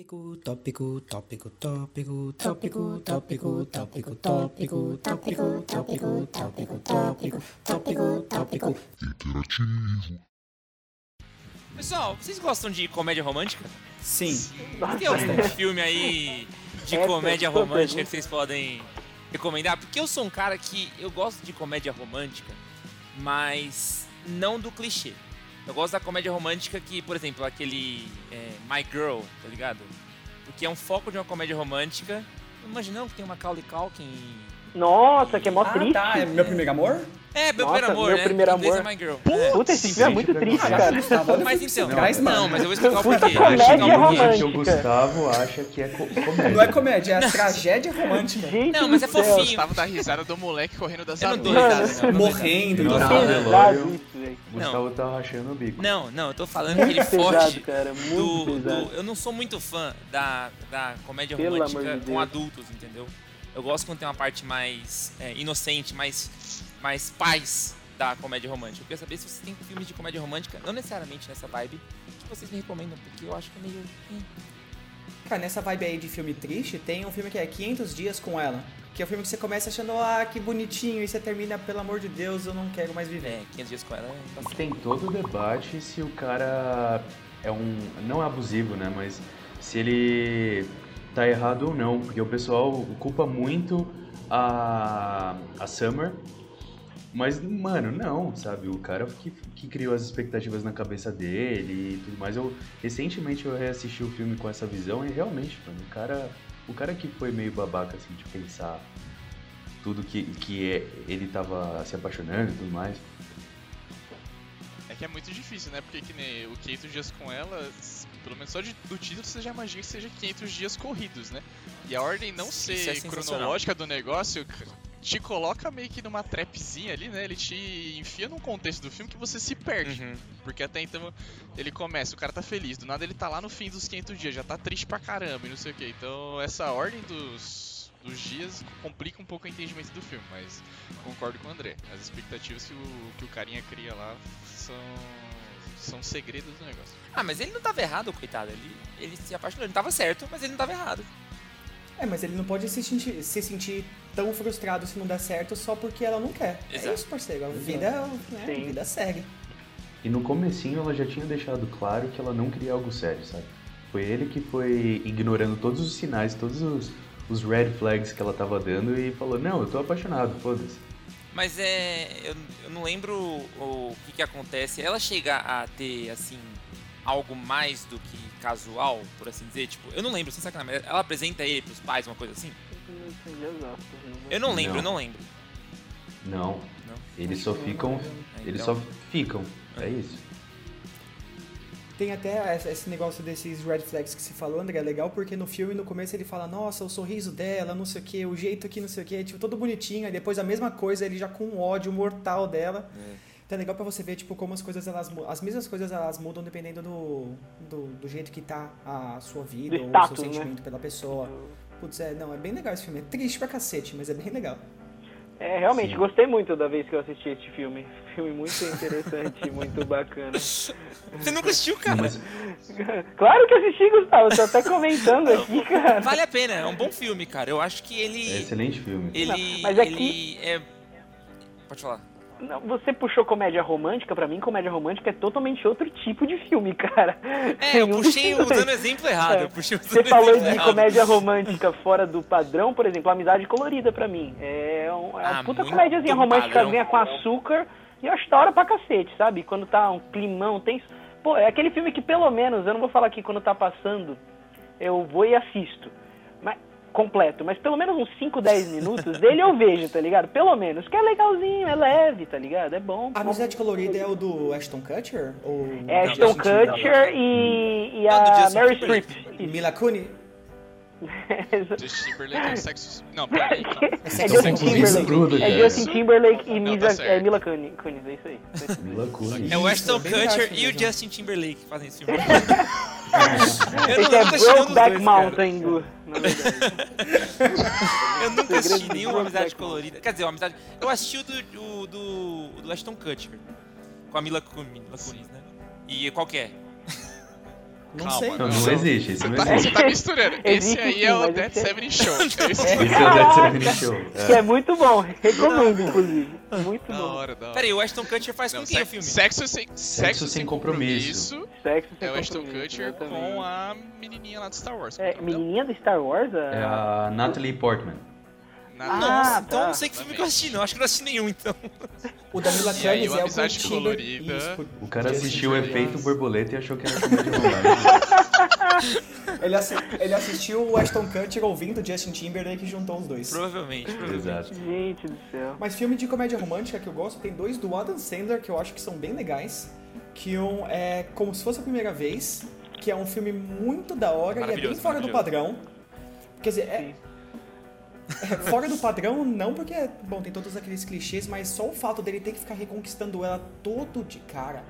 Tópico, tópico, tópico, tópico, tópico, tópico, tópico, tópico, tópico, tópico, tópico, tópico, tópico, tópico. Interativo. Pessoal, vocês gostam de comédia romântica? Sim. Tem algum filme aí de comédia é romântica que vocês podem recomendar? Porque eu sou um cara que eu gosto de comédia romântica, mas não do clichê. Eu gosto da comédia romântica que, por exemplo, aquele é, My Girl, tá ligado? Porque é um foco de uma comédia romântica. Imaginando que tem uma Macaulay Culkin. Nossa, que é mó Ah, triste. tá. É meu primeiro amor? É, meu Nossa, primeiro amor, Meu né? Primeiro inglês Amor. é My Girl. É. Puta, esse filme é muito triste, cara. Gustavo, o Mas então, não, mano. mas eu vou explicar o porquê. Comédia o romântica. que o Gustavo acha que é co comédia. Não é comédia, é tragédia romântica. Gente Não, mas é fofinho. Gustavo dá risada do moleque correndo das não não. não risada. Morrendo. Não, tá? não. Velório. velho. Gustavo tá rachando o bico. Não, não, eu tô falando que ele foge cara. do, Muito do- pesado. Eu não sou muito fã da, da comédia romântica com adultos, entendeu? Eu gosto quando tem uma parte mais é, inocente, mais, mais paz da comédia romântica. Eu queria saber se vocês têm filmes de comédia romântica, não necessariamente nessa vibe, que vocês me recomendam, porque eu acho que é meio. hum. Cara, nessa vibe aí de filme triste, tem um filme que é 500 Dias com Ela. Que é o filme que você começa achando, ah, que bonitinho, e você termina, pelo amor de Deus, eu não quero mais viver. É, 500 dias com ela é. Tem todo o debate se o cara é um. não é abusivo, né? Mas se ele tá errado ou não. Porque o pessoal culpa muito a, a Summer. Mas, mano, não, sabe? O cara que, que criou as expectativas na cabeça dele e tudo mais. Eu, recentemente eu reassisti o filme com essa visão e realmente, mano, o cara. O cara que foi meio babaca, assim, de pensar tudo que, que é- ele tava se apaixonando e tudo mais. É que é muito difícil, né? Porque que nem o 500 dias com ela, pelo menos só de- do título você já imagina que seja 500 dias corridos, né? E a ordem não ser é cronológica do negócio te coloca meio que numa trapzinha ali, né? Ele te enfia num contexto do filme que você se perde. Uhum. Porque até então ele começa, o cara tá feliz, do nada ele tá lá no fim dos 500 dias, já tá triste pra caramba e não sei o que. Então essa ordem dos, dos dias complica um pouco o entendimento do filme, mas concordo com o André. As expectativas que o, que o carinha cria lá são, são segredos do negócio. Ah, mas ele não tava errado, coitado. Ele, ele se apaixonou. Ele tava certo, mas ele não tava errado. É, mas ele não pode se sentir, se sentir tão frustrado se não der certo só porque ela não quer. É Exato. isso, parceiro. A vida, né, a vida segue. E no comecinho ela já tinha deixado claro que ela não queria algo sério, sabe? Foi ele que foi ignorando todos os sinais, todos os, os red flags que ela tava dando e falou, não, eu tô apaixonado, foda-se. Mas é. Eu, eu não lembro o, o que, que acontece. Ela chega a ter, assim, algo mais do que casual, por assim dizer. Tipo, eu não lembro, sem sacanagem. mas Ela apresenta ele pros pais, uma coisa assim? Eu não lembro, Não. eu não lembro. Não, Não. eles só ficam, É, eles então- só ficam, é isso. Tem até esse- esse negócio desses red flags que você falou, André, é legal porque no filme, no começo, ele fala, nossa, o sorriso dela, não sei o que, o jeito aqui, não sei o que, tipo, todo bonitinho, aí depois a mesma coisa, ele já com um ódio mortal dela. Então é legal pra você ver, tipo, como as coisas, elas as mesmas coisas, elas mudam dependendo do, do, do jeito que tá a sua vida, Do ou o seu né? sentimento pela pessoa. Putz, é, não, é bem legal esse filme, é triste pra cacete, mas é bem legal. É, realmente, Sim. gostei muito da vez que eu assisti este filme. Filme muito interessante, muito bacana. Você nunca assistiu, cara? Mas Claro que assisti, Gustavo, tô até comentando aqui, cara. Vale a pena, é um bom filme, cara. Eu acho que é ele. excelente filme. Ele. Não, mas é ele é. Pode falar. Não, você puxou comédia romântica, pra mim comédia romântica é totalmente outro tipo de filme, cara. É, eu puxei dois. usando exemplo errado. É. Eu puxei usando Você falou de errado. comédia romântica fora do padrão, por exemplo, Amizade Colorida pra mim. É, um, é uma Ah, puta comédiazinha românticazinha padrão. com açúcar e eu acho da hora pra cacete, sabe? Quando tá um climão, tem... Pô, é aquele filme que pelo menos, eu não vou falar aqui quando tá passando, eu vou e assisto. Mas, completo, mas pelo menos uns 5, 10 minutos dele eu vejo, tá ligado? Pelo menos, que é legalzinho, é leve, tá ligado? É bom. A Amizade Colorida é o do Ashton Kutcher? Ou É Ashton? Kutcher e, e Ah, a Mary. Streep. E Mila Kunis? Justin Timberlake é sexo... Não, peraí. É Sexo É. Justin Timberlake e Não, Misa, tá certo. é, Mila Kunis, Kunis, é isso aí. Mila Kunis. É o Ashton Kutcher e o. Justin Timberlake que fazem esse filme. eu Esse não, é nunca assisti nenhum dos Brokeback dois, Mountain, Gu, na verdade. cara. Eu nunca assisti Segredo de nenhum Brokeback Amizade. Colorida. Quer dizer, o Amizade... Eu assisti o do, do Ashton Kutcher. Com a Mila Kunis, Mila Kunis, né? E qual que é? Não Calma, sei. Não, Não, não. existe, isso Você não tá, existe. você tá misturando. Esse Existe aí sim, é o Dead esse é- Seven Show. Esse Esse é o Dead Seven Show. Que É. é muito bom, recomendo, inclusive. Muito da bom. hora, da hora. Peraí, o Ashton Kutcher faz Não, com quem o filme? Sexo sem, sexo sem compromisso. compromisso. Sexo sem É o Ashton Kutcher com a menininha lá do Star Wars. É, é menininha do Star Wars? É a Natalie Portman. Na- Nossa, Ah, então tá. eu não sei que filme que eu assisti, não. Acho que eu não assisti nenhum, então. O da Mila Kunis é o amizade colorida. Isso, O cara assistiu o efeito borboleta e achou que era comédia romântica. Ele, assi- ele assistiu o Ashton Kutcher ouvindo Justin Timberlake e juntou os dois. Provavelmente, provavelmente. Exato. Gente do céu. Mas filme de comédia romântica que eu gosto, tem dois do Adam Sandler que eu acho que são bem legais. Que um é Como Se Fosse a Primeira Vez, que é um filme muito da hora e é bem fora do padrão. Quer dizer, é, é fora do padrão não porque, bom, tem todos aqueles clichês, mas só o fato dele ter que ficar reconquistando ela todo de cara.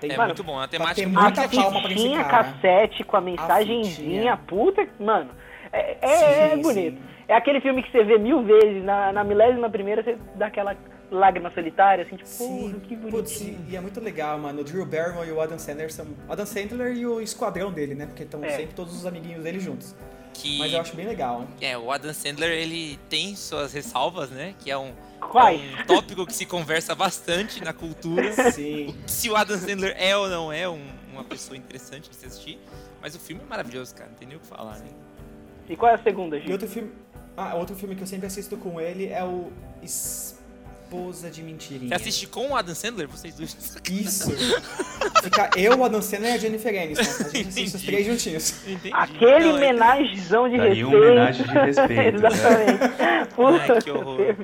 Tem, É Mano, muito bom, a tem temática é muita A calma pra esse cara. cassete com a mensagenzinha, fitinha. puta, mano, é, é, é Sim, bonito. sim. É aquele filme que você vê mil vezes, na, na milésima primeira você dá aquela lágrima solitária, assim, tipo, Sim, porra, que putz, bonitinho. e, e é muito legal, mano. O Drew Barrymore e o Adam Sandler são. Adam Sandler e o esquadrão dele, né? Porque estão É. sempre todos os amiguinhos dele juntos. Que, Mas eu acho bem legal. é, o Adam Sandler, ele tem suas ressalvas, né? Que é um, Quais? um tópico que se conversa bastante na cultura. Sim. Se o Adam Sandler é ou não é um- uma pessoa interessante de se assistir. Mas o filme é maravilhoso, cara. Não tem nem o que falar, né? E qual é a segunda, E gente? outro filme. Ah, outro filme que eu sempre assisto com ele é o Esposa de Mentirinha. Você assiste com o Adam Sandler? Vocês dois. Isso. Fica eu, o Adam Sandler e a Jennifer Aniston. A gente assiste os três juntinhos. Entendi. Aquele Não, é- homenagem de aí respeito. uma homenagem de respeito, né? Exatamente. Puta, Ai, que horror.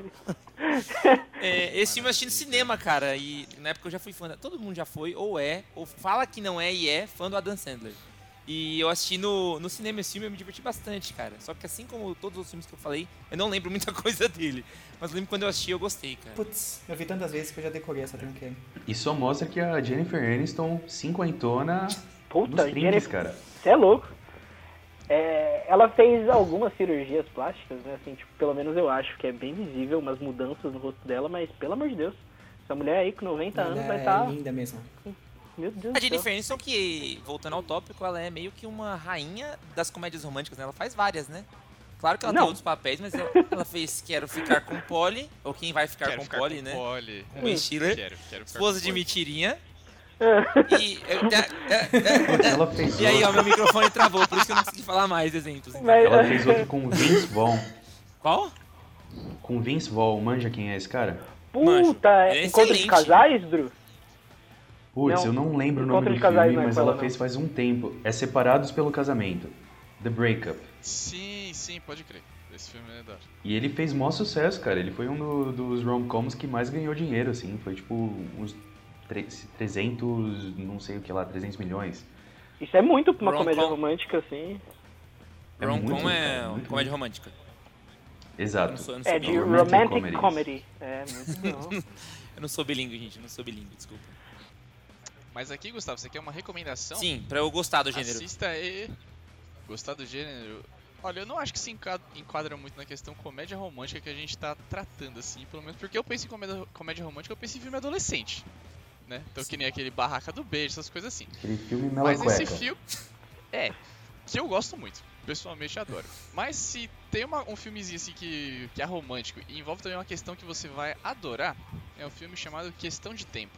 É, esse filme eu assisti no cinema, cara, e na época eu já fui fã. Todo mundo já foi, ou é, ou fala que não é e é fã do Adam Sandler. E eu assisti no, no cinema esse filme e eu me diverti bastante, cara. Só que assim como todos os filmes que eu falei, eu não lembro muita coisa dele. Mas eu lembro que quando eu assisti eu gostei, cara. Putz, eu vi tantas vezes que eu já decorei essa trinqueira. E só mostra que a Jennifer Aniston cinquentona Puta, nos trinques, cara. você é louco. É, ela fez algumas cirurgias plásticas, né? Assim, tipo, pelo menos eu acho que é bem visível umas mudanças no rosto dela, mas pelo amor de Deus, essa mulher aí com 90 anos vai é estar. linda mesmo. Meu Deus A do céu. Jennifer Aniston, que, voltando ao tópico, ela é meio que uma rainha das comédias românticas, né? Ela faz várias, né? Claro que ela Não. tem outros papéis, mas ela, ela fez Quero Ficar com Polly, ou Quem Vai Ficar Quero com ficar Polly, com né? Polly. Com Ben Stiller. Quero, quero ficar Esposa de Polly. Mentirinha. É. E. é, é, é, Putz, é. ela fez E aí, ó, meu microfone travou, por isso que eu não consegui falar mais exemplos. Mas- Ela fez outro com o Vince Vaughn. Qual? Com o Vince Vaughn, manja quem é esse cara? Puta, Ele é encontro de casais, Drew? Putz, Não, eu não lembro o nome do Casais filme, é mas ela, não. fez faz um tempo. É Separados pelo Casamento. The Breakup. Sim, sim, pode crer. Esse filme é da. E ele fez maior sucesso, cara. Ele foi um do- dos rom-coms que mais ganhou dinheiro, assim. Foi tipo uns tre- 300, não sei o que lá, 300 milhões. Isso é muito pra uma comédia romântica, assim. É muito, Rom-com é cara, uma muito, comédia muito. romântica. Eu Exato. não sou, eu não sou É de. Romantic romantic comedies. comedy. É, muito bom. Eu não sou bilíngue, gente. Eu não sou bilíngue, desculpa. Mas aqui, Gustavo, você quer uma recomendação? Sim, pra eu gostar do gênero. Assista aí. Gostar do gênero. Olha, eu não acho que se enquadra muito na questão comédia romântica que a gente tá tratando, assim, pelo menos porque eu penso em comédia, comédia romântica, eu penso em filme adolescente. Né? Então que nem aquele Barraca do Beijo, essas coisas assim. Aquele filme Mas esse filme. É, que eu gosto muito. Pessoalmente adoro. Mas se tem uma- um filmezinho assim que, que é romântico e envolve também uma questão que você vai adorar, é um filme chamado Questão de Tempo.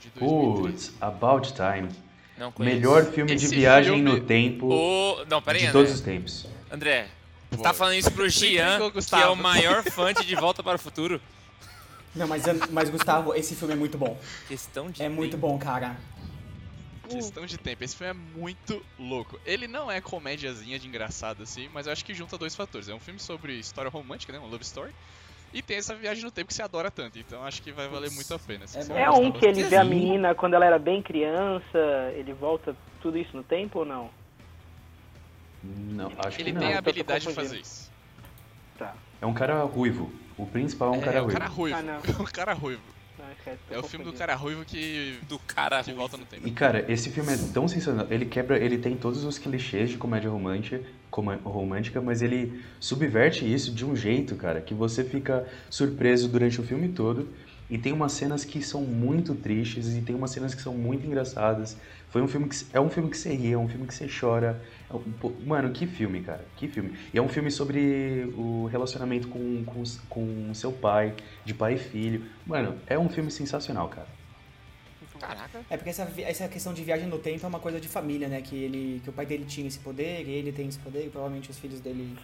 De 2013. Putz, About Time. Não conheço. Melhor filme de Esse viagem filme- no tempo O... Não, peraí, de André. todos os tempos. André, você Pô. tá falando isso pro Gian, Explicou, que é o maior fã de De Volta para o Futuro? Não, mas, mas Gustavo, esse filme é muito bom. Questão de É muito tempo. bom, cara. Questão de tempo. Esse filme é muito louco. Ele não é comédiazinha de engraçado assim, mas eu acho que junta dois fatores. É um filme sobre história romântica, né? Uma love story. E tem essa viagem no tempo que você adora tanto. Então acho que vai valer muito a pena. se é. É um que ele vê a menina quando ela era bem criança, ele volta tudo isso no tempo ou não? Não, acho Ele que não. tem a habilidade de fazer isso. Tá. É um cara ruivo. O principal é um cara é ruivo. cara ruivo. Ah, não. o cara ruivo. Tô É o filme do cara ruivo que, Do cara que volta no tempo. E cara, esse filme é tão sensacional. Ele quebra, ele tem todos os clichês de comédia romântica, romântica, mas ele subverte isso de um jeito, cara, que você fica surpreso durante o filme todo. E tem umas cenas que são muito tristes e tem umas cenas que são muito engraçadas. Foi um filme que é um filme que você ri, é um filme que você chora. É um- pô, mano, que filme, cara. Que filme. E é um filme sobre o relacionamento com, com, com seu pai, de pai e filho. Mano, é um filme sensacional, cara. Caraca. É porque essa, essa questão de viagem no tempo é uma coisa de família, né? Que, ele, que o pai dele tinha esse poder, e ele tem esse poder, e provavelmente os filhos dele,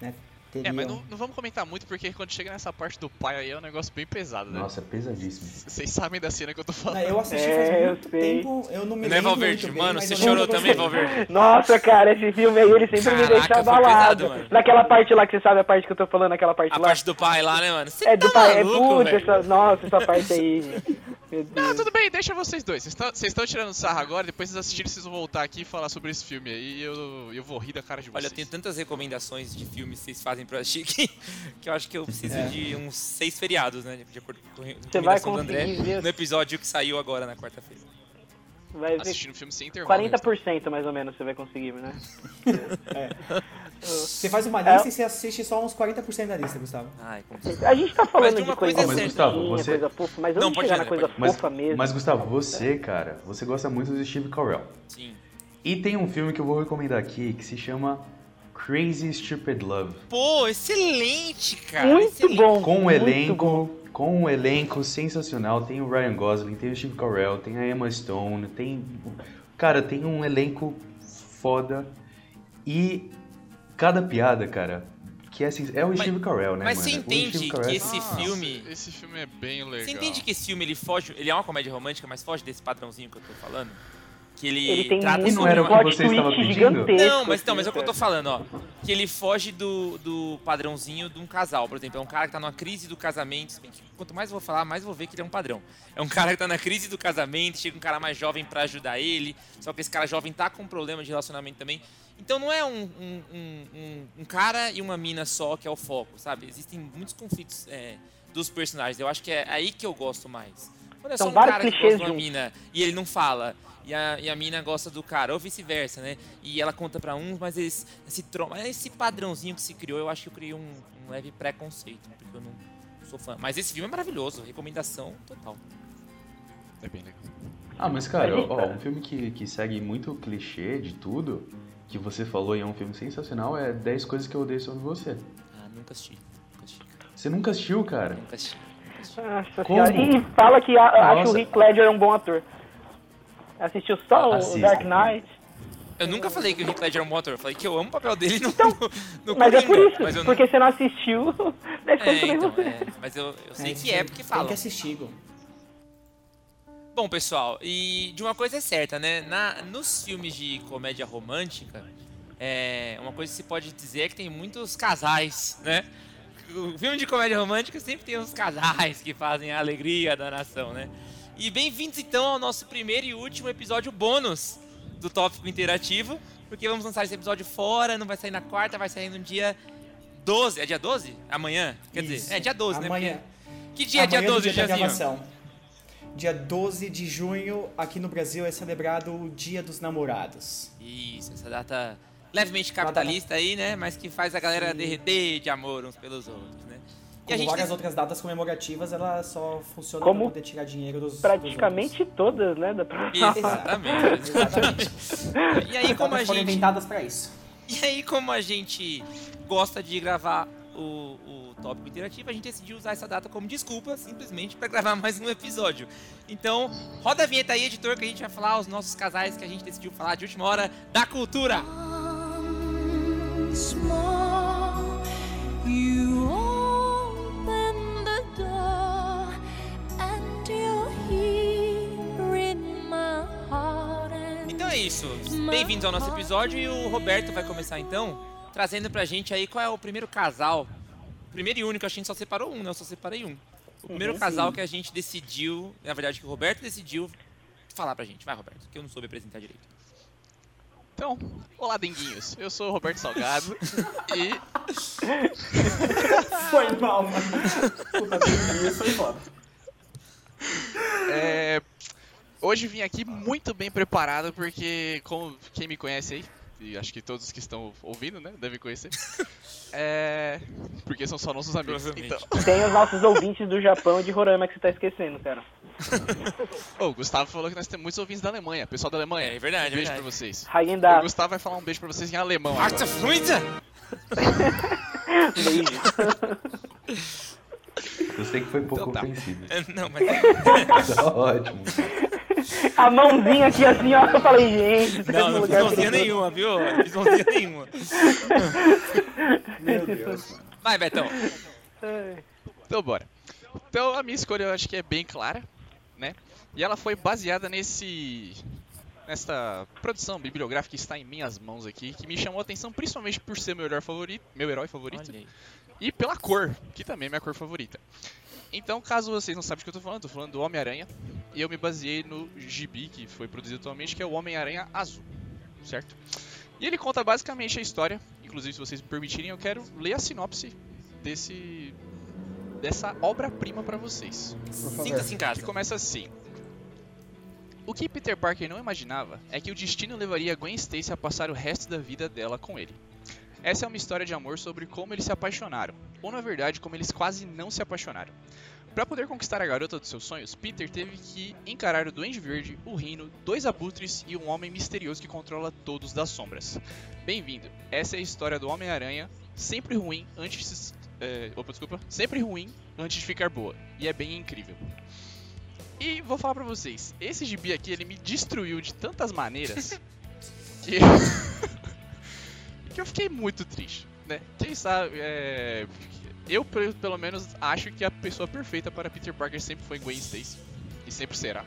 né, teriam. É, mas não, não vamos comentar muito porque quando chega nessa parte do pai aí é um negócio bem pesado, né? Nossa, é pesadíssimo. Vocês sabem da cena que eu tô Não, falando. eu assisti É, faz eu muito sei. tempo, eu não me Não é lembro Valverde, muito bem, mano, você eu chorou lembro também. Valverde. Nossa, cara, esse filme aí, ele sempre me Caraca, deixa foi abalado. pesado. Naquela parte lá que você sabe a parte que eu tô falando, aquela parte A lá. parte do pai lá, né, mano? Você É do tá pai, é maluco, puta, velho? essa, nossa, essa parte aí. Não, tudo bem, deixa vocês dois. Vocês estão- tirando sarro agora, depois vocês assistirem, vocês vão voltar aqui e falar sobre esse filme aí e eu, eu vou rir da cara de Olha, vocês. eu tenho tantas recomendações de filmes que vocês fazem pra eu assistir que, que eu acho que eu preciso É. de uns seis feriados, né? De acordo com a Você vai recomendação do André, ver no episódio que saiu agora na quarta-feira. Vai ver Assistindo filme sem intervalo. 40% mais ou menos você vai conseguir, né? Você faz uma É. lista e você assiste só uns 40% da lista, Gustavo. Ai. A gente tá falando Mas de coisa, coisa Mas, é Gustavo, bonitinha, você- coisa fofa, mas Não, vamos pode chegar na coisa pode Mas, fofa mesmo. mas Gustavo, você, cara, você gosta muito do Steve Carell. Sim. E tem um filme que eu vou recomendar aqui que se chama Crazy Stupid Love. Pô, excelente, cara. muito excelente. bom. Com um elenco, bom. com um elenco sensacional. Tem o Ryan Gosling, tem o Steve Carell, tem a Emma Stone, tem. Cara, tem um elenco foda. E cada piada, cara, que é, assim, é o Mas- Steve Carell, né, mas mano? você entende Carell que é esse Nossa, filme- Esse filme é bem legal. Você entende que esse filme ele foge, ele é uma comédia romântica, mas foge desse padrãozinho que eu tô falando? Que ele, Ele tem trata muito não era o que você estava pedindo? Não, mas então, mas é o que eu tô assim, falando, ó. Que ele foge do, do padrãozinho de um casal. Por exemplo, é um cara que tá numa crise do casamento. Quanto mais eu vou falar, mais eu vou ver que ele é um padrão. É um cara que tá na crise do casamento, chega um cara mais jovem pra ajudar ele. Só que esse cara jovem tá com um problema de relacionamento também. Então não é um, um, um, um- cara e uma mina só que é o foco, sabe? Existem muitos conflitos é, dos personagens. Eu acho que é aí que eu gosto mais. Quando é São só um vários cara que clichês gosta de uma mina e ele não fala. E a, e a mina gosta do cara, ou vice-versa, né? E ela conta pra uns, mas eles, esse, padrãozinho que se criou, eu acho que eu criei um, um leve preconceito, porque eu não sou fã. Mas esse filme é maravilhoso, recomendação total. É bem legal. Ah, mas cara, Mas, ó, um filme que, que segue muito o clichê de tudo, que você falou e é um filme sensacional, é 10 coisas que eu odeio sobre você. Ah, nunca assisti. Nunca assisti. Você nunca assistiu, cara? Nunca assisti. Nossa Como? senhora. E fala que a- acha o Heath Ledger um bom ator. Assistiu só o Assista. Dark Knight. Eu nunca falei que o Heath Ledger é um bom ator, eu falei que eu amo o papel dele no, no, no Mas é por Coringa, isso, mas eu porque você não assistiu. Deve não... É, então, você. é, mas eu, eu sei É, que é porque Tem falam. que assistir, Gu. Bom, pessoal, e de uma coisa é certa, né? Na, nos filmes de comédia romântica, é, uma coisa que se pode dizer é que tem muitos casais, né? O filme de comédia romântica sempre tem uns casais que fazem a alegria da nação, né? E bem-vindos então ao nosso primeiro e último episódio bônus do Tópico Interativo, porque vamos lançar esse episódio fora, não vai sair na quarta, vai sair no dia 12. É dia 12? Amanhã? Quer Isso. dizer, é dia 12, Amanhã. né? Porque... Que dia é dia Amanhã 12, dia da Jazinho? Dia 12 de junho, aqui no Brasil, é celebrado o Dia dos Namorados. Isso, essa data levemente capitalista aí, né? Mas que faz a galera Sim. derreter de amor uns pelos outros, né? E a Como gente várias tem- outras datas comemorativas, ela só funciona Como pra poder tirar dinheiro dos Praticamente todos, né? Da... Exatamente. dos. Exatamente. E aí, como a Datas foram gente. inventadas pra isso. E aí, como a gente gosta de gravar o, o tópico interativo, a gente decidiu usar essa data como desculpa, simplesmente para gravar mais um episódio. Então, roda a vinheta aí, editor, que a gente vai falar os nossos casais que a gente decidiu falar de última hora da cultura. small, you open the door, and you're here in my heart. And Então é isso. Bem-vindos ao nosso episódio e o Roberto vai começar então trazendo pra gente aí qual é o primeiro casal. Primeiro e único, a gente só separou um, né? Eu só separei um. O primeiro casal que a gente decidiu, na verdade que o Roberto decidiu falar pra gente. Vai, Roberto, que eu não soube apresentar direito. Então, olá, denguinhos. Eu sou o Roberto Salgado e Foi mal, mano. Puta foi foda. é, hoje vim aqui muito bem preparado porque, como quem me conhece aí, e acho que todos que estão ouvindo, né, devem conhecer. É. Porque são só nossos amigos. Então, Tem os nossos ouvintes do Japão e de Roraima que você tá esquecendo, cara. Ô, o Gustavo falou que nós temos muitos ouvintes da Alemanha. Pessoal da Alemanha. É, é verdade, um beijo verdade. pra vocês. Hagen O. Gustavo vai falar um beijo pra vocês em alemão. Beijo. Eu sei que foi pouco Então tá. ofensivo. Não, mas Tá ótimo. A mãozinha aqui assim, ó. Eu falei, gente, não, não fiz perigoso. nenhuma, viu? Não fiz onzinha nenhuma. Meu Deus, mano. Vai, Betão. Então bora. Então a minha escolha eu acho que é bem clara, né? E ela foi baseada nesse nessa produção bibliográfica que está em minhas mãos aqui, que me chamou a atenção principalmente por ser meu herói favorito, meu herói favorito. E pela cor, que também é minha cor favorita. Então, caso vocês não sabem do que eu tô falando, tô falando do Homem-Aranha, e eu me baseei no gibi que foi produzido atualmente, que é o Homem-Aranha Azul, certo? E ele conta basicamente a história, inclusive se vocês me permitirem, eu quero ler a sinopse desse dessa obra-prima pra vocês. Sinta-se em casa. Que começa assim. O que Peter Parker não imaginava é que o destino levaria Gwen Stacy a passar o resto da vida dela com ele. Essa é uma história de amor sobre como eles se apaixonaram, ou na verdade, como eles quase não se apaixonaram. Para poder conquistar a garota dos seus sonhos, Peter teve que encarar o Duende Verde, o Rino, dois abutres e um homem misterioso que controla todos das sombras. Bem-vindo. Essa é a história do Homem-Aranha, sempre ruim antes é, opa, desculpa, sempre ruim antes de ficar boa. E é bem incrível. E vou falar pra vocês, esse gibi aqui ele me destruiu de tantas maneiras que que eu fiquei muito triste, né? Quem sabe, é... eu pe- pelo menos acho que a pessoa perfeita para Peter Parker sempre foi Gwen Stacy e sempre será.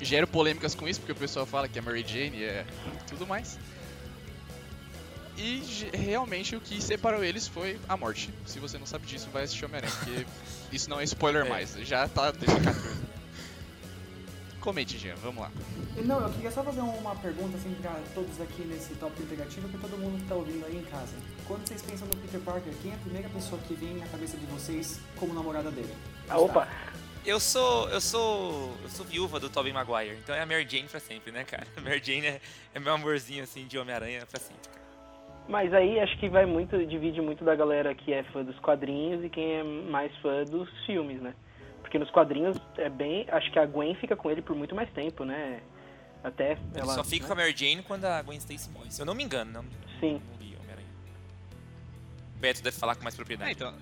Gero polêmicas com isso porque o pessoal fala que é Mary Jane e é tudo mais. E realmente o que separou eles foi a morte. Se você não sabe disso, vai assistir Homem-Aranha, porque isso não é spoiler É. mais. Já tá 14. Comente, Jean, vamos lá. Não, eu queria só fazer uma pergunta assim pra todos aqui nesse tópico interativo, pra todo mundo que tá ouvindo aí em casa. Quando vocês pensam no Peter Parker, quem é a primeira pessoa que vem na cabeça de vocês como namorada dele? Ah, opa. Eu sou. Eu sou. Eu sou viúva do Tobey Maguire, então é a Mary Jane pra sempre, né, cara? A Mary Jane é, é meu amorzinho assim de Homem-Aranha pra sempre. cara. Mas aí acho que vai muito, divide muito da galera que é fã dos quadrinhos e quem é mais fã dos filmes, né? Porque nos quadrinhos é bem. Acho que a Gwen fica com ele por muito mais tempo, né? Até Ele ela. só fica né? com a Mary Jane quando a Gwen Stacy morre. Se eu não me engano, não, Sim. O Beto deve falar com mais propriedade. É, então.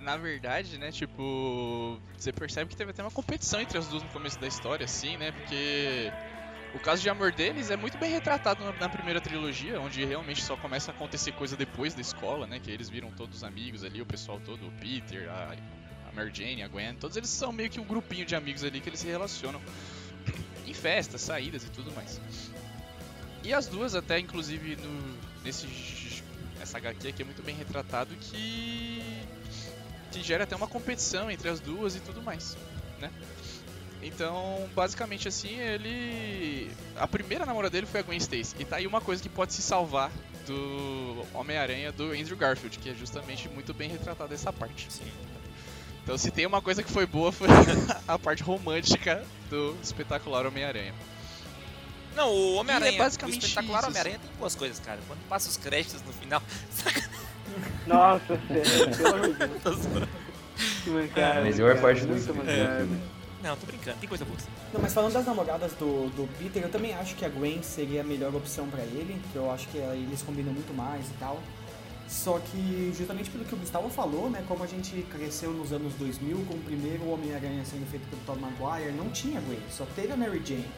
Na verdade, né, tipo. Você percebe que teve até uma competição entre as duas no começo da história, assim, né? Porque. O caso de amor deles é muito bem retratado na, primeira trilogia, onde realmente só começa a acontecer coisa depois da escola, né? Que eles viram todos amigos ali, o pessoal todo, o Peter, a, a Mary Jane, a Gwen, todos eles são meio que um grupinho de amigos ali que eles se relacionam em festas, saídas e tudo mais. E as duas até, inclusive, no, nesse essa HQ aqui é muito bem retratado que que gera até uma competição entre as duas e tudo mais, né? Então, basicamente assim, ele a primeira namorada dele foi a Gwen Stacy. E tá aí uma coisa que pode se salvar do Homem-Aranha do Andrew Garfield, que é justamente muito bem retratada essa parte. Sim. Então, se tem uma coisa que foi boa foi a parte romântica do espetacular Homem-Aranha. Não, o Homem-Aranha, E é basicamente o espetacular Homem-Aranha tem boas coisas, cara. Quando passa os créditos no final, Nossa, sério, pelo amor de Deus. tô zoando. Que mancada, Mas eu é parte do filme. Não, tô brincando, tem coisa boa. Não, mas falando das namoradas do, do Peter, eu também acho que a Gwen seria a melhor opção pra ele, que eu acho que eles combinam muito mais e tal. Só que, justamente pelo que o Gustavo falou, né, como a gente cresceu nos anos 2000 com o primeiro Homem-Aranha sendo feito pelo Tom Maguire, não tinha Gwen, só teve a Mary Jane.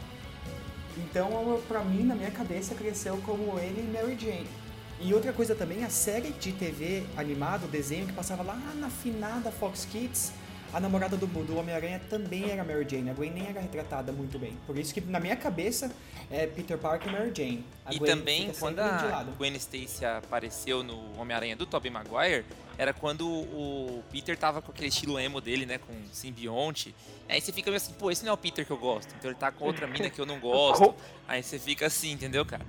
Então, pra mim, na minha cabeça, cresceu como ele e Mary Jane. E outra coisa também, a série de TV animado, o desenho que passava lá na finada Fox Kids, a namorada do, do Homem-Aranha também era Mary Jane. A Gwen nem era retratada muito bem. Por isso que, na minha cabeça, é Peter Parker e Mary Jane. A E Gwen também, quando a. Gwen Stacy apareceu no Homem-Aranha do Tobey Maguire, era quando o Peter tava com aquele estilo emo dele, né, com simbionte. Aí você fica meio assim, pô, esse não é o Peter que eu gosto. Então ele tá com outra mina que eu não gosto. Aí você fica assim, entendeu, cara?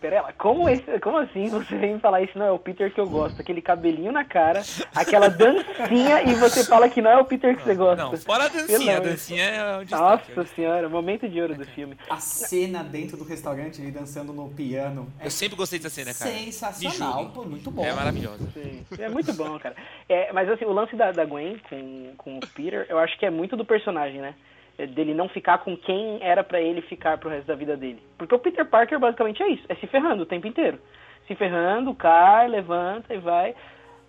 Pera lá, como, esse, como assim você vem me falar isso não é o Peter que eu gosto? Aquele cabelinho na cara, aquela dancinha e você fala que não é o Peter que você gosta. Não, fora a dancinha. A dancinha é o destaque. Nossa senhora, momento de ouro do filme. A cena dentro do restaurante, ele dançando no piano. É Eu sempre gostei dessa cena, cara. Sensacional, pô, muito bom. É maravilhosa. Sim, é muito bom, cara. É, mas assim, o lance da, da Gwen com, com o Peter, eu acho que é muito do personagem, né? É Dele não ficar com quem era pra ele ficar pro resto da vida dele. Porque o Peter Parker basicamente é isso, é se ferrando o tempo inteiro. Se ferrando, cai, levanta e vai.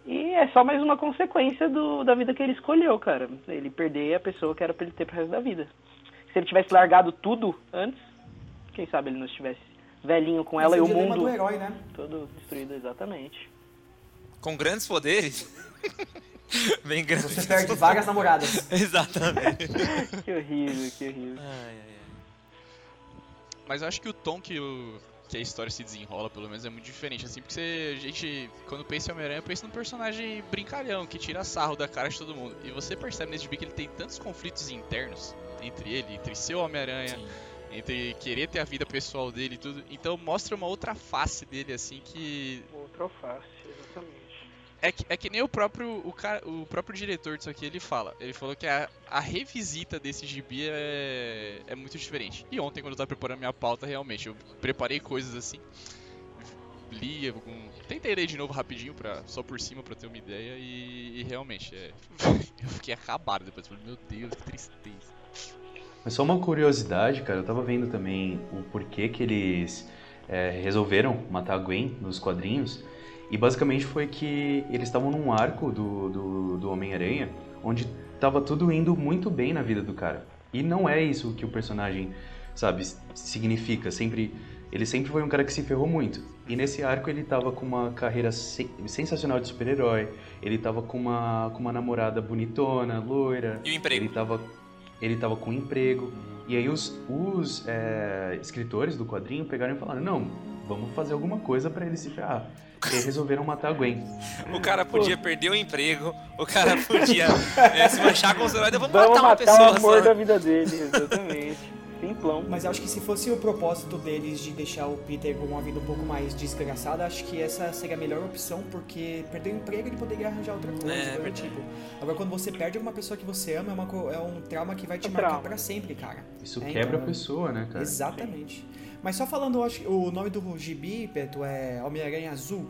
E é só mais uma consequência do, da vida que ele escolheu, cara. Ele perder a pessoa que era pra ele ter pro resto da vida. Se ele tivesse largado tudo antes, quem sabe ele não estivesse velhinho com ela Esse e o mundo do herói, né? todo destruído, exatamente. Com grandes poderes. Vem grandes. Você perde várias namoradas. Exatamente. Que horrível, que horrível. Ai, ai, ai. Mas eu acho que o tom que, o, que a história se desenrola, pelo menos, é muito diferente, assim, porque você, a gente, quando pensa em Homem-Aranha, pensa num personagem brincalhão, que tira sarro da cara de todo mundo. E você percebe nesse gibi que ele tem tantos conflitos internos entre ele, entre ser o Homem-Aranha, entre querer ter a vida pessoal dele e tudo. Então mostra uma outra face dele, assim, que Outra face. É que, é que nem o próprio, o, cara, o próprio diretor disso aqui, ele fala. Ele falou que a, a revisita desse gibi é, é muito diferente. E ontem, quando eu tava preparando minha pauta, realmente, eu preparei coisas assim. Li, algum, tentei ler de novo rapidinho, pra, só por cima, pra ter uma ideia. E, e realmente, é, eu fiquei acabado depois. Falei, meu Deus, que tristeza. Mas só uma curiosidade, cara, eu tava vendo também o porquê que eles é, resolveram matar a Gwen nos quadrinhos. E basicamente foi que eles estavam num arco do, do, do Homem-Aranha onde tava tudo indo muito bem na vida do cara. E não é isso que o personagem, sabe, significa. Sempre, ele sempre foi um cara que se ferrou muito. E nesse arco ele tava com uma carreira se- sensacional de super-herói. Ele tava com uma, com uma namorada bonitona, loira. E o emprego? Ele tava, ele tava com um emprego. E aí os, os é, escritores do quadrinho pegaram e falaram, não, vamos fazer alguma coisa pra ele se ferrar. E resolveram matar a Gwen. O cara podia perder o emprego, o cara podia é, se manchar com os heróis. Vamos, Vamos matar uma matar pessoa o amor só. da vida dele, exatamente. Simplão. Mas eu acho que se fosse o propósito deles de deixar o Peter com uma vida um pouco mais desgraçada, acho que essa seria a melhor opção, porque perder o emprego ele poderia arranjar outra coisa, É, coisa tipo. Agora, quando você perde uma pessoa que você ama, é, uma é um trauma que vai te É marcar pra sempre, cara. Isso É, quebra então, a pessoa, né, cara? Exatamente. Mas só falando, acho o nome do gibi, Beto, é Homem-Aranha Azul.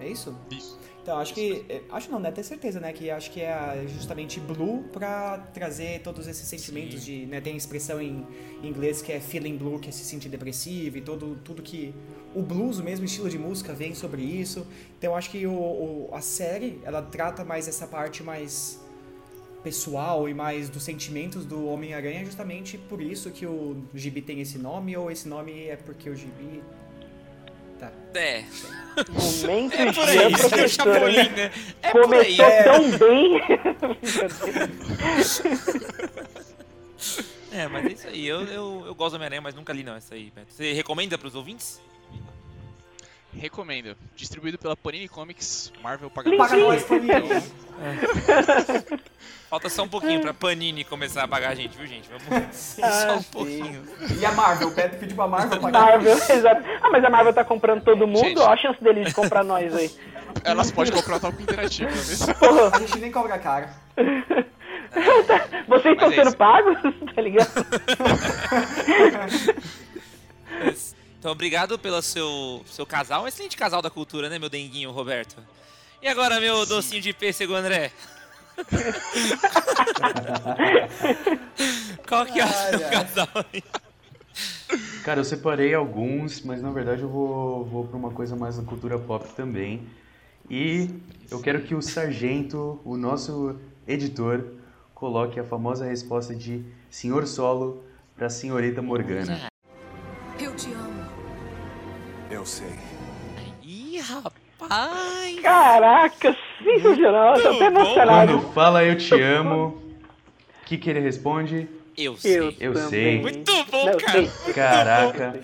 É isso? Isso. Então, acho que. é, Acho não, né? Ter certeza, né? Que acho que é justamente blue pra trazer todos esses sentimentos de. Né, tem expressão em inglês que é feeling blue, que é se sentir depressivo e todo, tudo que. O blues, o mesmo estilo de música, vem sobre isso. Então, acho que o, o- a série, ela trata mais essa parte mais pessoal e mais dos sentimentos do Homem-Aranha, justamente por isso que o gibi tem esse nome, ou esse nome é porque o gibi. Tá. É, Momento é por aí, isso é o. Chapolin, né? É por aí. Começou tão bem. É, mas é isso aí. Eu, eu, eu gosto do Homem-Aranha, mas nunca li não essa aí, Beto. Você recomenda pros ouvintes? Recomendo. Distribuído pela Panini Comics, Marvel paga Paga nós, Panini. Falta só um pouquinho pra Panini começar a pagar a gente, viu, gente? Vamos só Ah, um sim. pouquinho. E a Marvel, o Beto pediu pra Marvel pagar. Marvel, exato. Ah, mas a Marvel tá comprando todo mundo, Gente. ó a chance deles de comprar nós aí. Elas podem comprar o top interativo, não é A gente nem cobra cara. vocês estão é sendo isso. pagos, tá ligado? Então, obrigado pelo seu, seu casal. Um excelente casal da cultura, né, meu denguinho, Roberto? E agora, meu docinho de pêssego, André? Qual que é o seu ai. casal aí? Cara, eu separei alguns, mas na verdade eu vou, vou pra uma coisa mais da cultura pop também. E eu quero que o Sargento, o nosso editor, coloque a famosa resposta de Senhor Solo pra Senhorita Morgana. Eu te amo. Eu sei. Ih, rapaz! Caraca, sensacional, eu tô até emocionado. Quando fala eu te amo, o que, que ele responde? Eu sei. Eu, Eu sei. Muito bom, Não, cara. sei. Caraca,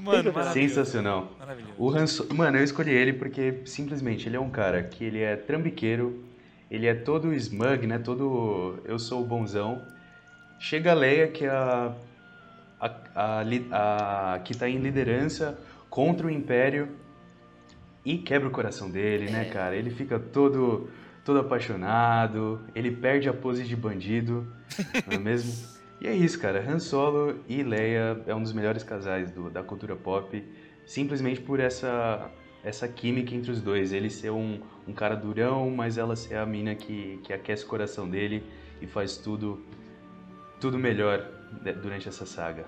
Mano, maravilhoso. sensacional. Maravilhoso. O Han So- Mano, eu escolhi ele porque simplesmente ele é um cara que ele é trambiqueiro, ele é todo smug, né? Todo eu sou o bonzão. Chega a Leia, que é a, a, a, li- a- que tá em liderança contra o Império e quebra o coração dele, né, cara? Ele fica todo, todo apaixonado, ele perde a pose de bandido, não é mesmo? E é isso, cara. Han Solo e Leia é um dos melhores casais do, da cultura pop, simplesmente por essa essa química entre os dois. Ele ser um, um cara durão, mas ela ser a mina que, que aquece o coração dele e faz tudo tudo melhor durante essa saga.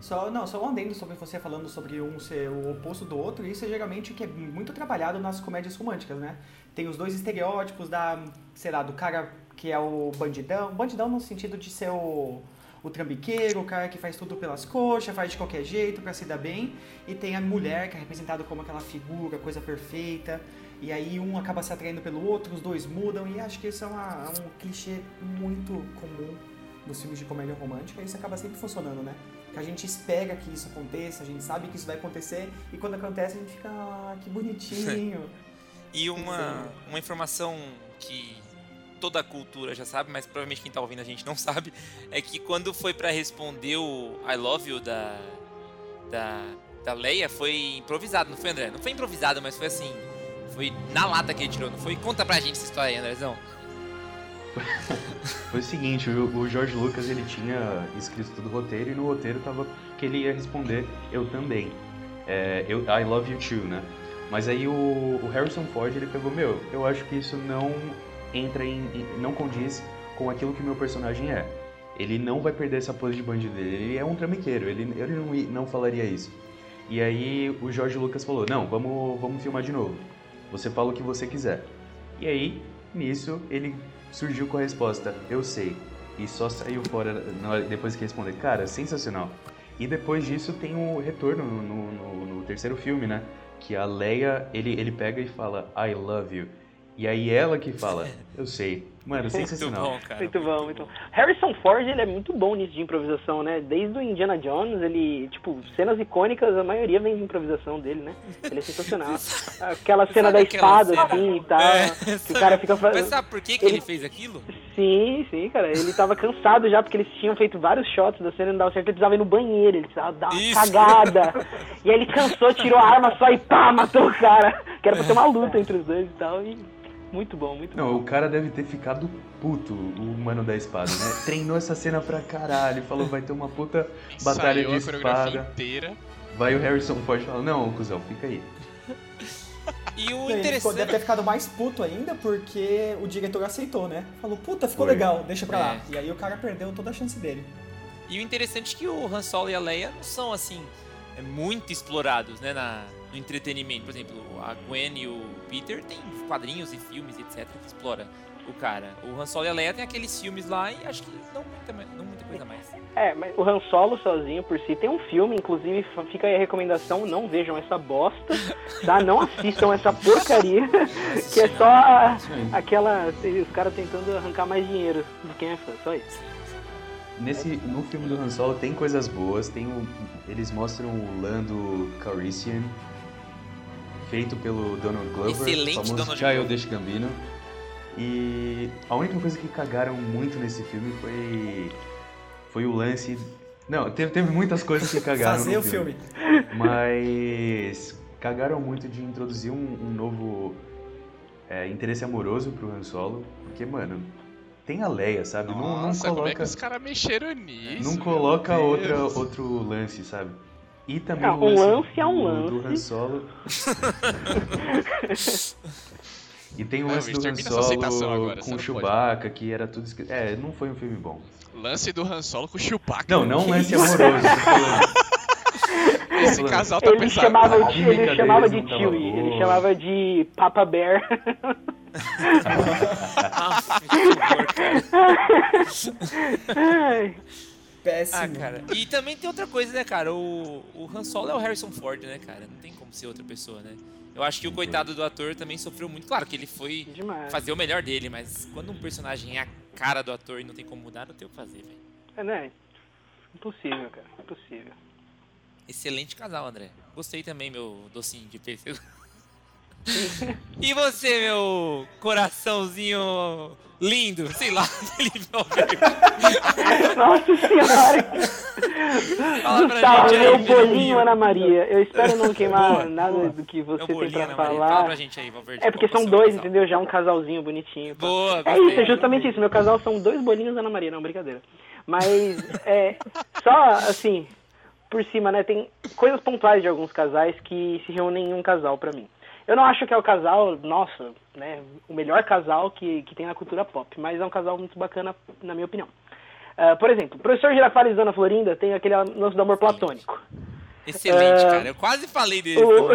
Só, não, só um adendo sobre você falando sobre um ser o oposto do outro, isso é geralmente o que é muito trabalhado nas comédias românticas, né? Tem os dois estereótipos da, sei lá, do cara que é o bandidão, bandidão no sentido de ser o, o trambiqueiro, o cara que faz tudo pelas coxas, faz de qualquer jeito pra se dar bem, e tem a mulher que é representada como aquela figura, coisa perfeita, e aí um acaba se atraindo pelo outro, os dois mudam, e acho que isso é, uma- é um clichê muito comum nos filmes de comédia romântica, e isso acaba sempre funcionando, né? Que a gente espera que isso aconteça, a gente sabe que isso vai acontecer, e quando acontece a gente fica, ah, que bonitinho. E uma, uma informação que toda a cultura já sabe, mas provavelmente quem tá ouvindo a gente não sabe, é que quando foi pra responder o I Love You da, da, da Leia, foi improvisado, não foi, André? Não foi improvisado, mas foi assim, foi na lata que ele tirou, não foi? Conta pra gente essa história aí, Andrezão. Foi o seguinte, o, George Lucas ele tinha escrito todo o roteiro e no roteiro tava que ele ia responder eu também. É, eu, I love you too, né? Mas aí o, o Harrison Ford ele pegou, meu, eu acho que isso não entra em, não condiz com aquilo que meu personagem é. Ele não vai perder essa pose de bandido dele, ele é um trambiqueiro, ele, ele não, não falaria isso. E aí o George Lucas falou, não, vamos, vamos filmar de novo. Você fala o que você quiser. E aí, nisso, ele surgiu com a resposta, eu sei. E só saiu fora depois que responder. Cara, sensacional. E depois disso tem o retorno no, no- no- no terceiro filme, né? Que a Leia, ele, ele pega e fala, I love you. E aí ela que fala, eu sei. Mano, Muito sensacional. bom, cara. Muito bom, muito bom. Harrison Ford, ele é muito bom nisso de improvisação, né? Desde o Indiana Jones, ele, tipo, cenas icônicas, a maioria vem de improvisação dele, né? Ele é sensacional. Aquela cena da espada, cena? assim, e tal, É, que o cara fica Mas fazendo... sabe por que, que ele ele- fez aquilo? Sim, sim, cara. Ele tava cansado já, porque eles tinham feito vários shots da cena e não dava certo. Ele precisava ir no banheiro, ele precisava dar uma Isso. cagada. E aí ele cansou, tirou a arma só e pá, matou o cara. Que era pra ter uma luta entre os dois e tal. E muito bom, muito Não, bom. o cara deve ter ficado puto, o mano da espada, né? Treinou essa cena pra caralho, falou vai ter uma puta batalha Ensaiou de espada. inteira. Vai o Harrison Ford e fala, não, cuzão, fica aí. E o Ele ficou- deve interessante... ter ficado mais puto ainda porque o diretor aceitou, né? Falou, puta, ficou Foi. legal, deixa pra lá. É. E aí o cara perdeu toda a chance dele. E o interessante é que o Han Solo e a Leia não são assim é, muito explorados, né, na, no entretenimento. Por exemplo, a Gwen e o Peter tem quadrinhos e filmes, etc, que explora o cara. O Han Solo e a Leia tem aqueles filmes lá e acho que não muita, não muita coisa mais. É, mas o Han Solo sozinho por si tem um filme, inclusive fica aí a recomendação, não vejam essa bosta, tá? Não assistam essa porcaria, que é só a- aquela. os caras tentando arrancar mais dinheiro de quem é fã, só isso. Nesse, no filme do Han Solo tem coisas boas, tem o, eles mostram o Lando Calrissian, feito pelo Donald Glover, Excelente famoso Donald Childish Gambino. E a única coisa que cagaram muito nesse filme foi foi o lance... Não, teve, teve muitas coisas que cagaram Fazer no o filme. Mas cagaram muito de introduzir um, um novo é, interesse amoroso pro Han Solo, porque, mano, tem a Leia, sabe? Não- não, Nossa, como é que coloca... os caras mexeram nisso? Não coloca outra, outro lance, sabe? E também Ah, o um lance, lance é um do, do lance. Han Solo. e tem o Não, lance bicho, do Han Solo agora, com não o pode. Chewbacca, que era tudo escrito. É, não foi um filme bom. Lance do Han Solo com o Chewbacca. Não, não um lance isso? amoroso. Esse casal tá Ele pensando. chamava, de, ele chamava de não Chewie, ele chamava de Papa Bear. Ah, que horror, cara. Ai, Péssimo. Ah, cara. E também tem outra coisa, né, cara? O, o Han Solo é o Harrison Ford, né, cara? Não tem como ser outra pessoa, né? Eu acho que o coitado do ator também sofreu muito. Claro que ele foi demais. fazer o melhor dele, mas quando um personagem é a cara do ator e não tem como mudar, não tem o que fazer, velho. É, né? Impossível, cara. Impossível. Excelente casal, André. Gostei também, meu docinho de pêssego. E você, meu coraçãozinho lindo, sei lá, Felipe Alberto. Nossa senhora! Fala Tá, gente meu bolinho, Ana Maria. Eu espero não queimar Boa, nada boa. do que É você tem bolinho, pra Ana falar. Fala pra gente aí, Valverde. É porque são é dois, entendeu? Já um casalzinho bonitinho. Boa, É isso, é justamente isso. Meu casal são dois bolinhos Ana Maria, não, brincadeira. Mas, é, só assim, por cima, né, tem coisas pontuais de alguns casais que se reúnem em um casal pra mim. Eu não acho que é o casal, nossa, né, o melhor casal que, que tem na cultura pop, mas é um casal muito bacana, na minha opinião. Ah, por exemplo, Professor Girafales e Dona Florinda tem aquele lance do amor platônico. Excelente, É, cara. Eu quase falei dele. O-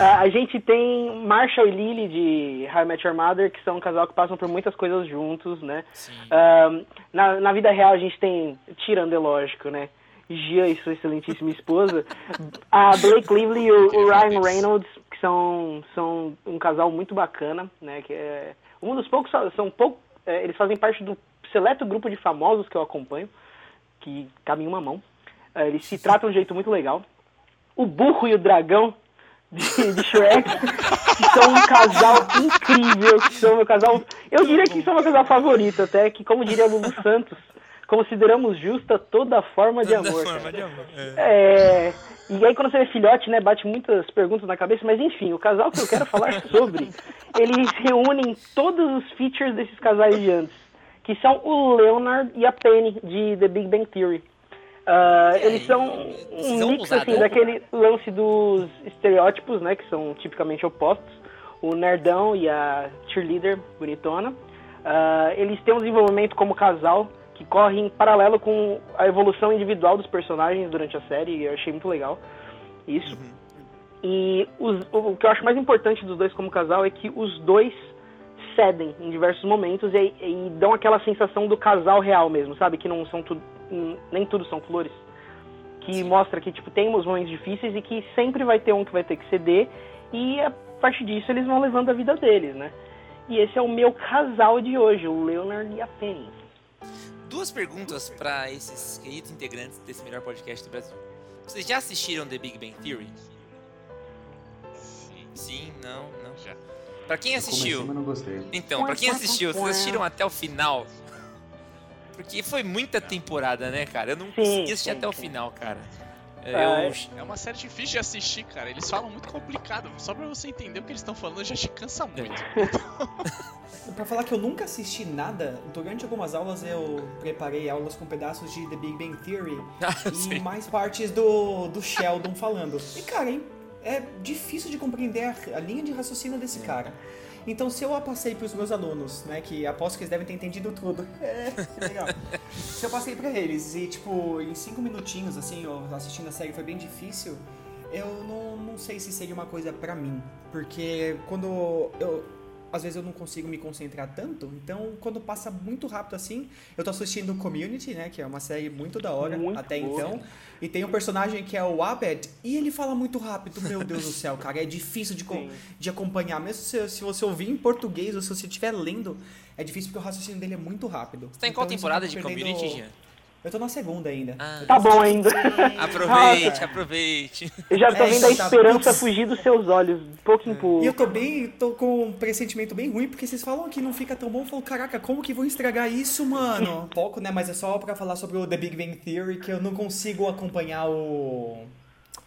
a a gente tem Marshall e Lily de How I Met Your Mother, que são um casal que passam por muitas coisas juntos, né? Sim. Ahn, na, na vida real a gente tem, tirando é lógico, né? Gia e sua excelentíssima esposa, a Blake Lively e o, o Ryan Reynolds, são, são um casal muito bacana, né? Que é um dos poucos, são pouco, é, eles fazem parte do seleto grupo de famosos que eu acompanho, que em uma mão. É, eles se tratam de um jeito muito legal. O burro e o dragão de, de Shrek, que são um casal incrível, que são meu casal. Eu diria que são meu casal favorito, até que, como diria Lulu Santos, consideramos justa toda forma de Da amor. forma de amor. É. É, e aí quando você vê filhote, né, bate muitas perguntas na cabeça, mas enfim, o casal que eu quero falar sobre, eles reúnem todos os features desses casais de antes, que são o Leonard e a Penny de The Big Bang Theory. Aí, eles são um são mix assim ousadão? daquele lance dos estereótipos, né, que são tipicamente opostos, o nerdão e a cheerleader bonitona. Ah, eles têm um desenvolvimento como casal que corre em paralelo com a evolução individual dos personagens durante a série, e eu achei muito legal isso. E os- o, que eu acho mais importante dos dois como casal é que os dois cedem em diversos momentos e, e dão aquela sensação do casal real mesmo, sabe? Que não são tudo, nem tudo são flores. Que mostra que tipo tem uns momentos difíceis e que sempre vai ter um que vai ter que ceder e a partir disso eles vão levando a vida deles, né? E esse é o meu casal de hoje, o Leonard e a Penny. Duas perguntas pra esses queridos integrantes desse melhor podcast do Brasil. Vocês já assistiram The Big Bang Theory? Sim, Sim, não, não. já. Pra quem Comecei, assistiu, mas não gostei. então, pra quem assistiu, vocês assistiram até o final? Porque foi muita temporada, né, cara? Eu não consegui assistir até o final, cara. Ah, Eu, É uma série difícil de assistir, cara. Eles falam muito complicado. Só pra você entender o que eles estão falando já te cansa muito. Pra falar que eu nunca assisti nada, durante algumas aulas eu preparei aulas com pedaços de The Big Bang Theory Ah, e sim. mais partes do, do Sheldon falando. E cara, hein, é difícil de compreender a, linha de raciocínio desse cara. Então se eu a passei pros meus alunos, né, que aposto que eles devem ter entendido tudo. É, legal. se eu passei pra eles e tipo, em cinco minutinhos, assim, eu assistindo a série foi bem difícil, eu não, não sei se seria uma coisa pra mim. Porque quando eu. Às vezes eu não consigo me concentrar tanto, então quando passa muito rápido assim, eu tô assistindo Community, né, que é uma série muito da hora Muito até boa. então, e tem um personagem que é o Abed, e ele fala muito rápido, meu Deus do céu, cara, é difícil de, de acompanhar, mesmo se, se você ouvir em português ou se você estiver lendo, é difícil porque o raciocínio dele é muito rápido. Você tá em qual Então, isso temporada acaba de perdendo- Community, Jean? Eu tô na segunda ainda. Ah, Tá bom ainda. aproveite, aproveite. Eu já tô É, vendo a então tá. esperança Putz. fugir dos seus olhos, de pouco em pouco. E eu tô bem, tô com um pressentimento bem ruim, porque vocês falam que não fica tão bom. Eu falo, caraca, como que vão estragar isso, mano? Pouco, né? Mas é só pra falar sobre o The Big Bang Theory que eu não consigo acompanhar o.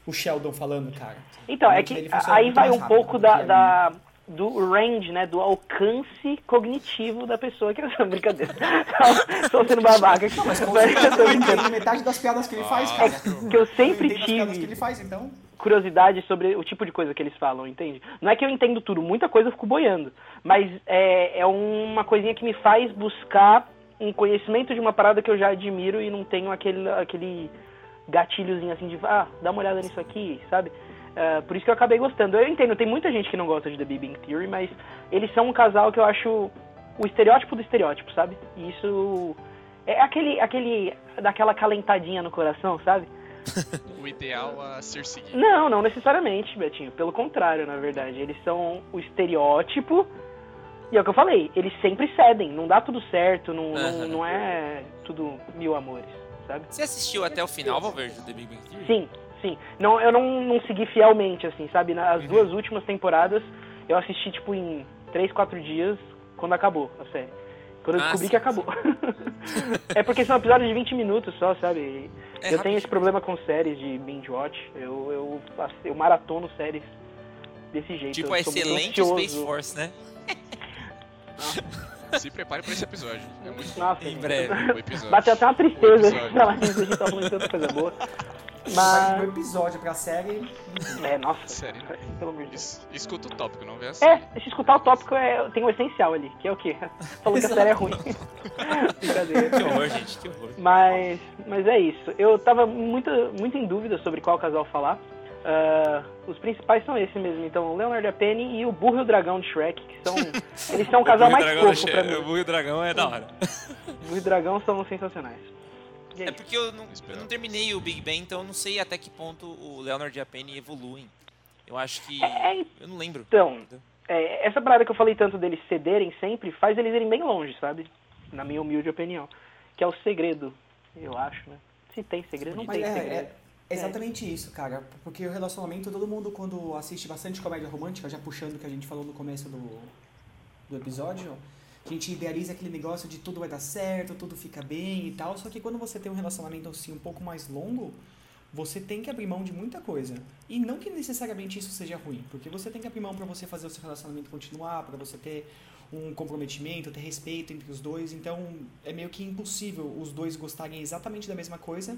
O Sheldon falando, cara. Então, é que funciona aí vai um rápido pouco da, que da- do range, né, do alcance cognitivo da pessoa. Que é brincadeira. Estou sendo babaca. Não, Mas Mas eu tô eu brincando. metade das piadas que ele faz, Ah, cara. que eu sempre as piadas que tive ele faz, então. curiosidade sobre o tipo de coisa que eles falam, entende? Não é que eu entendo tudo, muita coisa eu fico boiando. Mas é, é uma coisinha que me faz buscar um conhecimento de uma parada que eu já admiro e não tenho aquele, aquele gatilhozinho assim de, ah, dá uma olhada nisso aqui, sabe? Ah, por isso que eu acabei gostando. Eu entendo, tem muita gente que não gosta de The Big Bang Theory, mas eles são um casal que eu acho o estereótipo do estereótipo, sabe? E isso é aquele, aquele, daquela calentadinha no coração, sabe? O ideal a ser seguido. Não, não necessariamente, Betinho. Pelo contrário, na verdade. Eles são o estereótipo. E é o que eu falei, eles sempre cedem. Não dá tudo certo, não, não, não é tudo mil amores, sabe? Você assistiu até o final, Valverde, do The Big Bang Theory? Sim, sim. Não, eu não, não segui fielmente, assim, sabe? Nas duas últimas temporadas, eu assisti, tipo, em três, quatro dias, quando acabou a série. Quando eu Ah, descobri que acabou. é porque são episódios de 20 minutos só, sabe? É eu rapidinho. tenho esse problema com séries de binge watch. Eu, eu, eu maratono séries desse jeito. Tipo a excelente. Space Force, né? Se prepare pra esse episódio. É muito Nossa, Em breve. o episódio. Bateu até uma tristeza episódio. falar isso, a gente tá falando de tanta coisa boa. Mas um episódio pra série. É, nossa. Sério, né? Pelo amor de Deus. Es- Escuta o tópico, não vê assim. É, se escutar o tópico, é, tem o essencial ali, que é o quê? Falou que a série é ruim. Brincadeira. Que horror, gente, que horror. Mas, mas é isso. Eu tava muito, muito em dúvida sobre qual casal falar. Ah, os principais são esses mesmo, então o Leonard Penny e o Burro e o Dragão de Shrek, que são. Eles são o casal mais fofo pra mim. O Burro e o Dragão é da hora. O Burro e o Dragão são sensacionais. É porque eu não, eu não terminei o Big Bang, então eu não sei até que ponto o Leonard e a Penny evoluem. Eu acho que. É, Eu não lembro. Então, é, essa parada que eu falei tanto deles cederem sempre faz eles irem bem longe, sabe? Na minha humilde opinião. Que é o segredo, eu acho, né? Se tem segredo, não Mas tem é, segredo. é exatamente isso, cara. Porque o relacionamento, todo mundo quando assiste bastante comédia romântica, já puxando o que a gente falou no começo do, do episódio, a gente idealiza aquele negócio de tudo vai dar certo, tudo fica bem e tal. Só que quando você tem um relacionamento assim um pouco mais longo, você tem que abrir mão de muita coisa. E não que necessariamente isso seja ruim, porque você tem que abrir mão para você fazer o seu relacionamento continuar, para você ter um comprometimento, ter respeito entre os dois. Então é meio que impossível os dois gostarem exatamente da mesma coisa.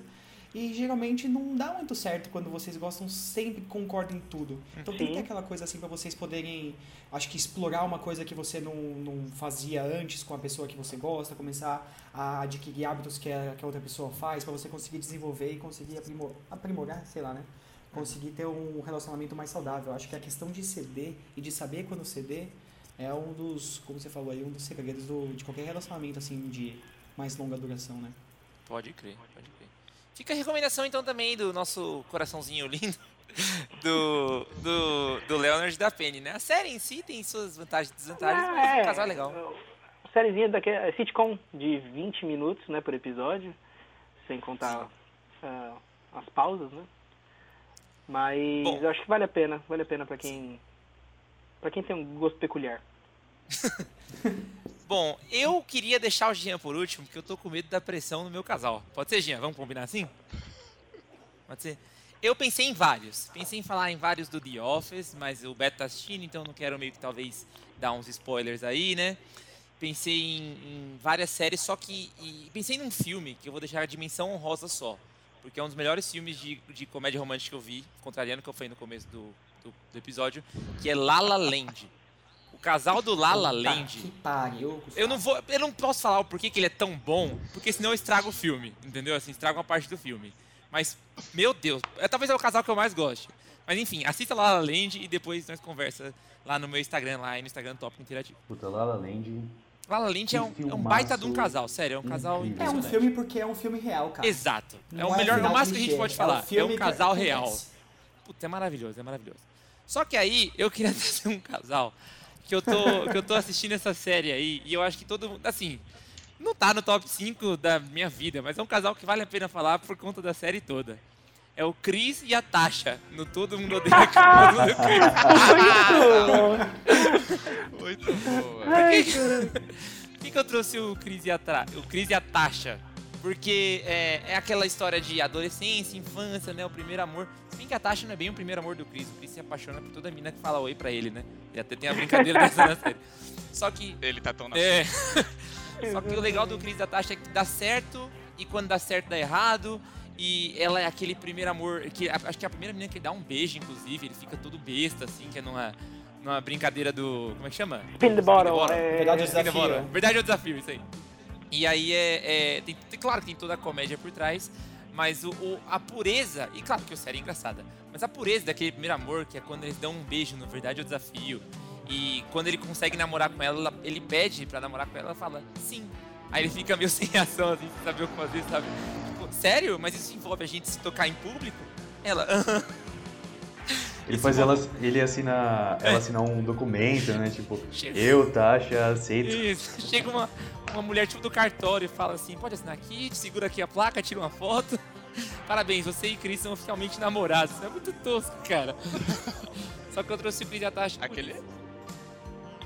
E geralmente não dá muito certo quando vocês gostam sempre concordam em tudo. Então tem que ter aquela coisa assim pra vocês poderem, acho que explorar uma coisa que você não, não fazia antes com a pessoa que você gosta, começar a adquirir hábitos que a, que a outra pessoa faz, pra você conseguir desenvolver e conseguir aprimor, aprimorar, sei lá, né? Conseguir ter um relacionamento mais saudável. Acho que a questão de ceder e de saber quando ceder é um dos, como você falou aí, um dos segredos do, de qualquer relacionamento assim de mais longa duração, né? Pode crer, pode crer. Fica a recomendação então também do nosso coraçãozinho lindo do, do, do Leonard da Penny, né? A série em si tem suas vantagens e desvantagens, Ah, mas é. o casal é legal. Sériezinha daquele é sitcom de 20 minutos, né, por episódio, sem contar ah, as pausas, né? Mas Bom. eu acho que vale a pena, vale a pena pra quem para quem tem um gosto peculiar. Bom, eu queria deixar o Jean por último, porque eu tô com medo da pressão no meu casal. Pode ser, Jean? Vamos combinar assim? Pode ser? Eu pensei em vários. Pensei em falar em vários do The Office, mas o Beto tá assistindo, então não quero meio que talvez dar uns spoilers aí, né? Pensei em, em várias séries, só que. e pensei num filme que eu vou deixar a dimensão honrosa só. Porque é um dos melhores filmes de, de comédia romântica que eu vi, contrariando o que eu falei no começo do, do, do episódio, que é La La Land. O casal do La La Puta Land. Que pariu. Eu não vou, eu não posso falar o porquê que ele é tão bom, porque senão eu estrago o filme, entendeu? Assim, estrago uma parte do filme. Mas, meu Deus, é, talvez é o casal que eu mais goste. Mas enfim, assista La La Land e depois nós conversa lá no meu Instagram, lá e no Instagram Tópico Interativo. Puta, La La Land. La La Land é um, é um baita de um casal, sério, é um casal incrível. É um filme porque é um filme real, cara. Exato. É Não o melhor, é o máximo que a gente pode é falar. um É filme um casal real. Puta, é maravilhoso, é maravilhoso. Só que aí eu queria trazer um casal que eu tô, que eu tô assistindo essa série aí e eu acho que todo mundo, assim, não tá no top 5 da minha vida, mas é um casal que vale a pena falar por conta da série toda. É o Chris e a Tasha, no Todo Mundo Odeia Chris. Muito boa. Ai, Por que, que eu trouxe o Chris e a, Tra... o Chris e a Tasha? Porque é, é aquela história de adolescência, infância, né? O primeiro amor. Se bem que a Tasha não é bem o primeiro amor do Chris. O Chris se apaixona por toda mina que fala oi pra ele, né? E até tem a brincadeira dessa na série. Só que. Ele tá tão na É. Só que o legal do Chris e da Tasha é que dá certo e quando dá certo dá errado. E ela é aquele primeiro amor. que Acho que é a primeira menina que dá um beijo, inclusive. Ele fica todo besta, assim, que é numa, numa brincadeira do. Como é que chama? Spin the bottle. bottle. é- Verdade, Spin the desafio. bottle. Verdade é o desafio, isso aí. E aí é. é- tem, claro que tem toda a comédia por trás, mas o, o- a pureza. E claro que a série é engraçada. Mas a pureza daquele primeiro amor, que é quando eles dão um beijo no Verdade é o Desafio. E quando ele consegue namorar com ela, ele pede pra namorar com ela, ela fala sim. Aí ele fica meio sem reação, assim, sem saber o que fazer, sabe? Tipo, sério? Mas isso envolve a gente se tocar em público? Ela. Ele faz ela, ele assina, ela assinar um documento, né? Tipo, Chega. eu, Tasha, aceito. Isso. Chega uma, uma mulher tipo do cartório e fala assim: pode assinar aqui, segura aqui a placa, tira uma foto. parabéns, você e Chris são oficialmente namorados. Isso é muito tosco, cara. Só que eu trouxe o Chris e a Tasha. Aquele-.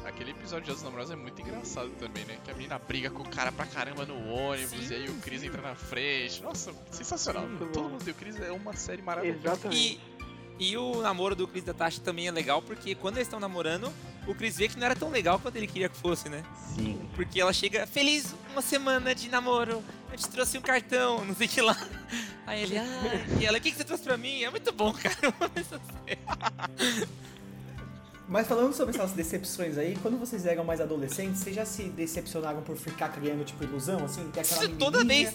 Aquele episódio de Os Namorados é muito engraçado também, né? Que a menina briga com o cara pra caramba no ônibus e aí o Chris entra na frente. Nossa, sensacional. Muito Todo mundo deu Chris é uma série maravilhosa. Exatamente. E, e o namoro do Chris e da Tasha também é legal, porque quando eles estão namorando, o Chris vê que não era tão legal quanto ele queria que fosse, né? Sim. Porque ela chega, feliz uma semana de namoro, eu te trouxe um cartão, não sei o que lá. Aí ele, ah, e ela, o que, que você trouxe pra mim? É muito bom, cara. série. Mas falando sobre essas decepções aí, quando vocês eram mais adolescentes, vocês já se decepcionaram por ficar criando, tipo, ilusão, assim? Ter aquela Isso toda vez.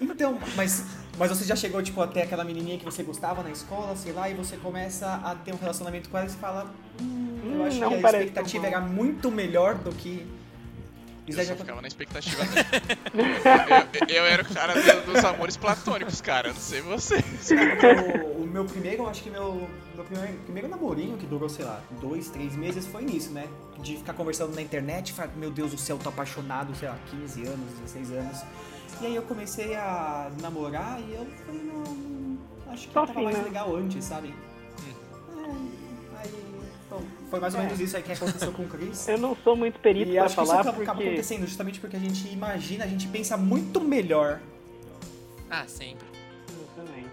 Então, mas, mas você já chegou, tipo, até aquela menininha que você gostava na escola, sei lá, e você começa a ter um relacionamento com ela e você fala, hum, eu Hum, acho não que a expectativa tão bom." era muito melhor do que... Isso Eu só ficava na expectativa eu, eu era o cara do- dos amores platônicos, cara. Eu não sei vocês. o, o meu primeiro, eu acho que meu, meu primeiro, primeiro namorinho, que durou, sei lá, dois, três meses, foi nisso, né? De ficar conversando na internet e falar, meu Deus do céu, tô apaixonado, sei lá, 15 anos, 16 anos. E aí eu comecei a namorar e eu falei, não, acho que Só tava mais né? legal antes, sabe? É, aí, bom, foi mais ou É. menos isso aí que aconteceu com o Chris. Eu não sou muito perito E pra acho que isso falar acaba, acaba porque... acontecendo justamente porque a gente imagina, a gente pensa muito melhor Ah, sempre.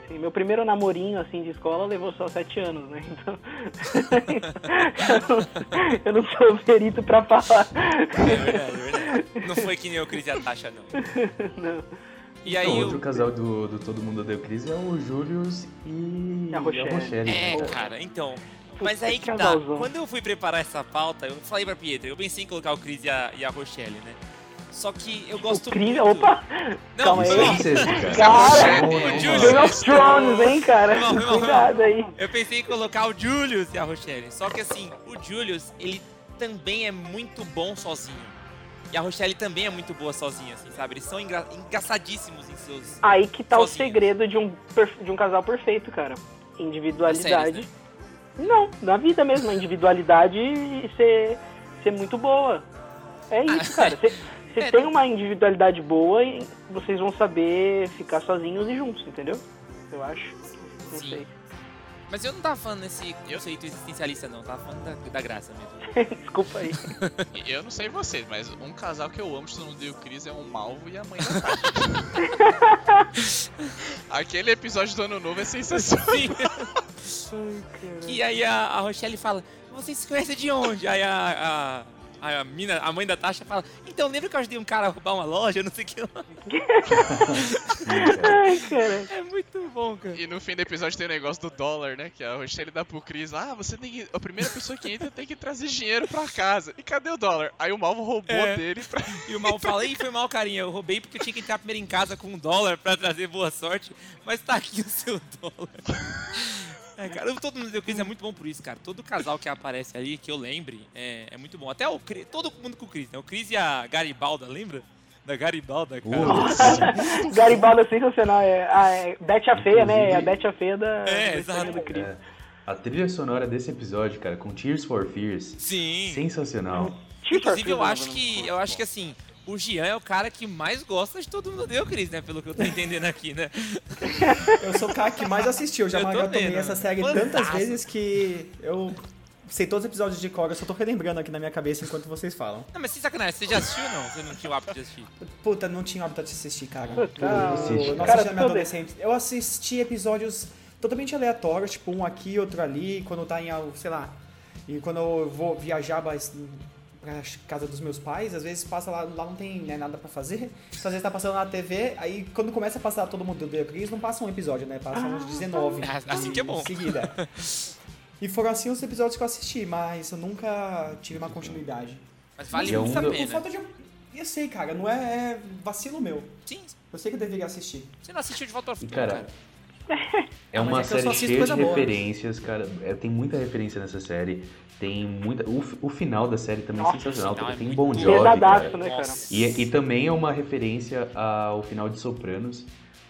Exatamente. Sim, meu primeiro namorinho assim de escola levou só sete anos, né? Então. eu, não, eu não sou perito pra falar. É verdade, é verdade. Não foi que nem o Chris e a Tasha, não. Não. E aí, Então, o- outro casal do, do Todo Mundo o Chris é o Julius e A Rochelle. É, né? cara, então. Mas aí que tá. Quando eu fui preparar essa pauta, eu falei pra Pietra, eu pensei em colocar o Chris e a, e a Rochelle, né? Só que eu gosto O muito... opa! Não, calma aí. cara. Cara, Não, o Julius- Game of Thrones, hein, cara? Não, não. Cuidado aí. Eu pensei em colocar o Julius e a Rochelle. Só que assim, o Julius, ele também é muito bom sozinho. E a Rochelle também é muito boa sozinha, assim, sabe? Eles são engra- engraçadíssimos em seus... Aí que tá o Sozinhos. segredo de um, de um casal perfeito, cara. Individualidade. séries, Não, na vida mesmo, a individualidade ser, ser muito boa. É isso, cara. Você É, tem não- uma individualidade boa e vocês vão saber ficar sozinhos e juntos, entendeu? Eu acho. Não Sim. sei. Mas eu não tava falando nesse conceito existencialista, não. Eu tava falando da, da graça mesmo. Desculpa aí. Eu não sei vocês, mas um casal que eu amo de Todo Mundo Odeia o Chris é um Malvo e a mãe da Tasha. Aquele episódio do Ano Novo é sensacional. Sim. E aí a, a Rochelle fala, vocês se conhecem de onde? Aí a, a, a, mina, a mãe da Tasha fala, então lembra que eu ajudei um cara a roubar uma loja, não sei o que lá. Ai, cara. É muito bom, cara. E no fim do episódio tem o negócio do dólar, né? Que a Rochelle dá pro Chris. Ah, você tem que. A primeira pessoa que entra tem que trazer dinheiro pra casa. E cadê o dólar? Aí o Malvo roubou É. dele pra. E o mal fala, ih, foi mal, carinha, eu roubei porque eu tinha que entrar primeiro em casa com um dólar pra trazer boa sorte, mas tá aqui o seu dólar. É, cara, todo mundo do Chris é muito bom por isso, cara. Todo casal que aparece ali, que eu lembre, é, é muito bom. Até o Chris, todo mundo com o Chris, né? O Chris e a Garibalda, lembra? Da Garibalda, cara. Putz. Garibaldi é sensacional. É, a é, Bete a Feia, né? É a Bete a Feia da, É, da exato. do Chris. É. A trilha sonora desse episódio, cara, com Tears for Fears, Sim. sensacional. Chief Inclusive, eu Arthur, acho que, eu acho que assim, o Gian é o cara que mais gosta de todo mundo deu, Cris, né? Pelo que eu tô entendendo aqui, né? Eu sou o cara que mais assistiu. Eu já Eu maratonei essa série Fantástico. tantas vezes que eu sei todos os episódios de cor. Eu só tô relembrando aqui na minha cabeça enquanto vocês falam. Não, mas sem sacanagem, você já assistiu ou não? Você não tinha o hábito de assistir? Puta, não tinha hábito de assistir, cara. Puta, Eu assiste, não cara. assisti na minha. Eu assisti episódios totalmente aleatórios, tipo um aqui, outro ali, quando tá em, algo, sei lá. E quando eu vou viajar mas, pra casa dos meus pais, às vezes passa lá, lá não tem né, nada pra fazer. Então, às vezes tá passando na TV, aí quando começa a passar todo mundo do Cris, não passa um episódio, né? Passa uns 19. Ah, assim que é bom. Em seguida. E foram assim os episódios que eu assisti, mas eu nunca tive uma continuidade. Mas vale um muito a Por falta de. Eu sei, cara, não é, é vacilo meu. Sim, Eu sei que eu deveria assistir. você não assistiu de volta ao futuro, cara, cara. É uma é série cheia de coisa boa. referências, cara. É, tem muita referência nessa série. Tem muita. O, o final da série também Nossa, é sensacional. porque é tem muito Bon bom. Jovi, cara. né, cara? E, e também é uma referência ao final de Sopranos.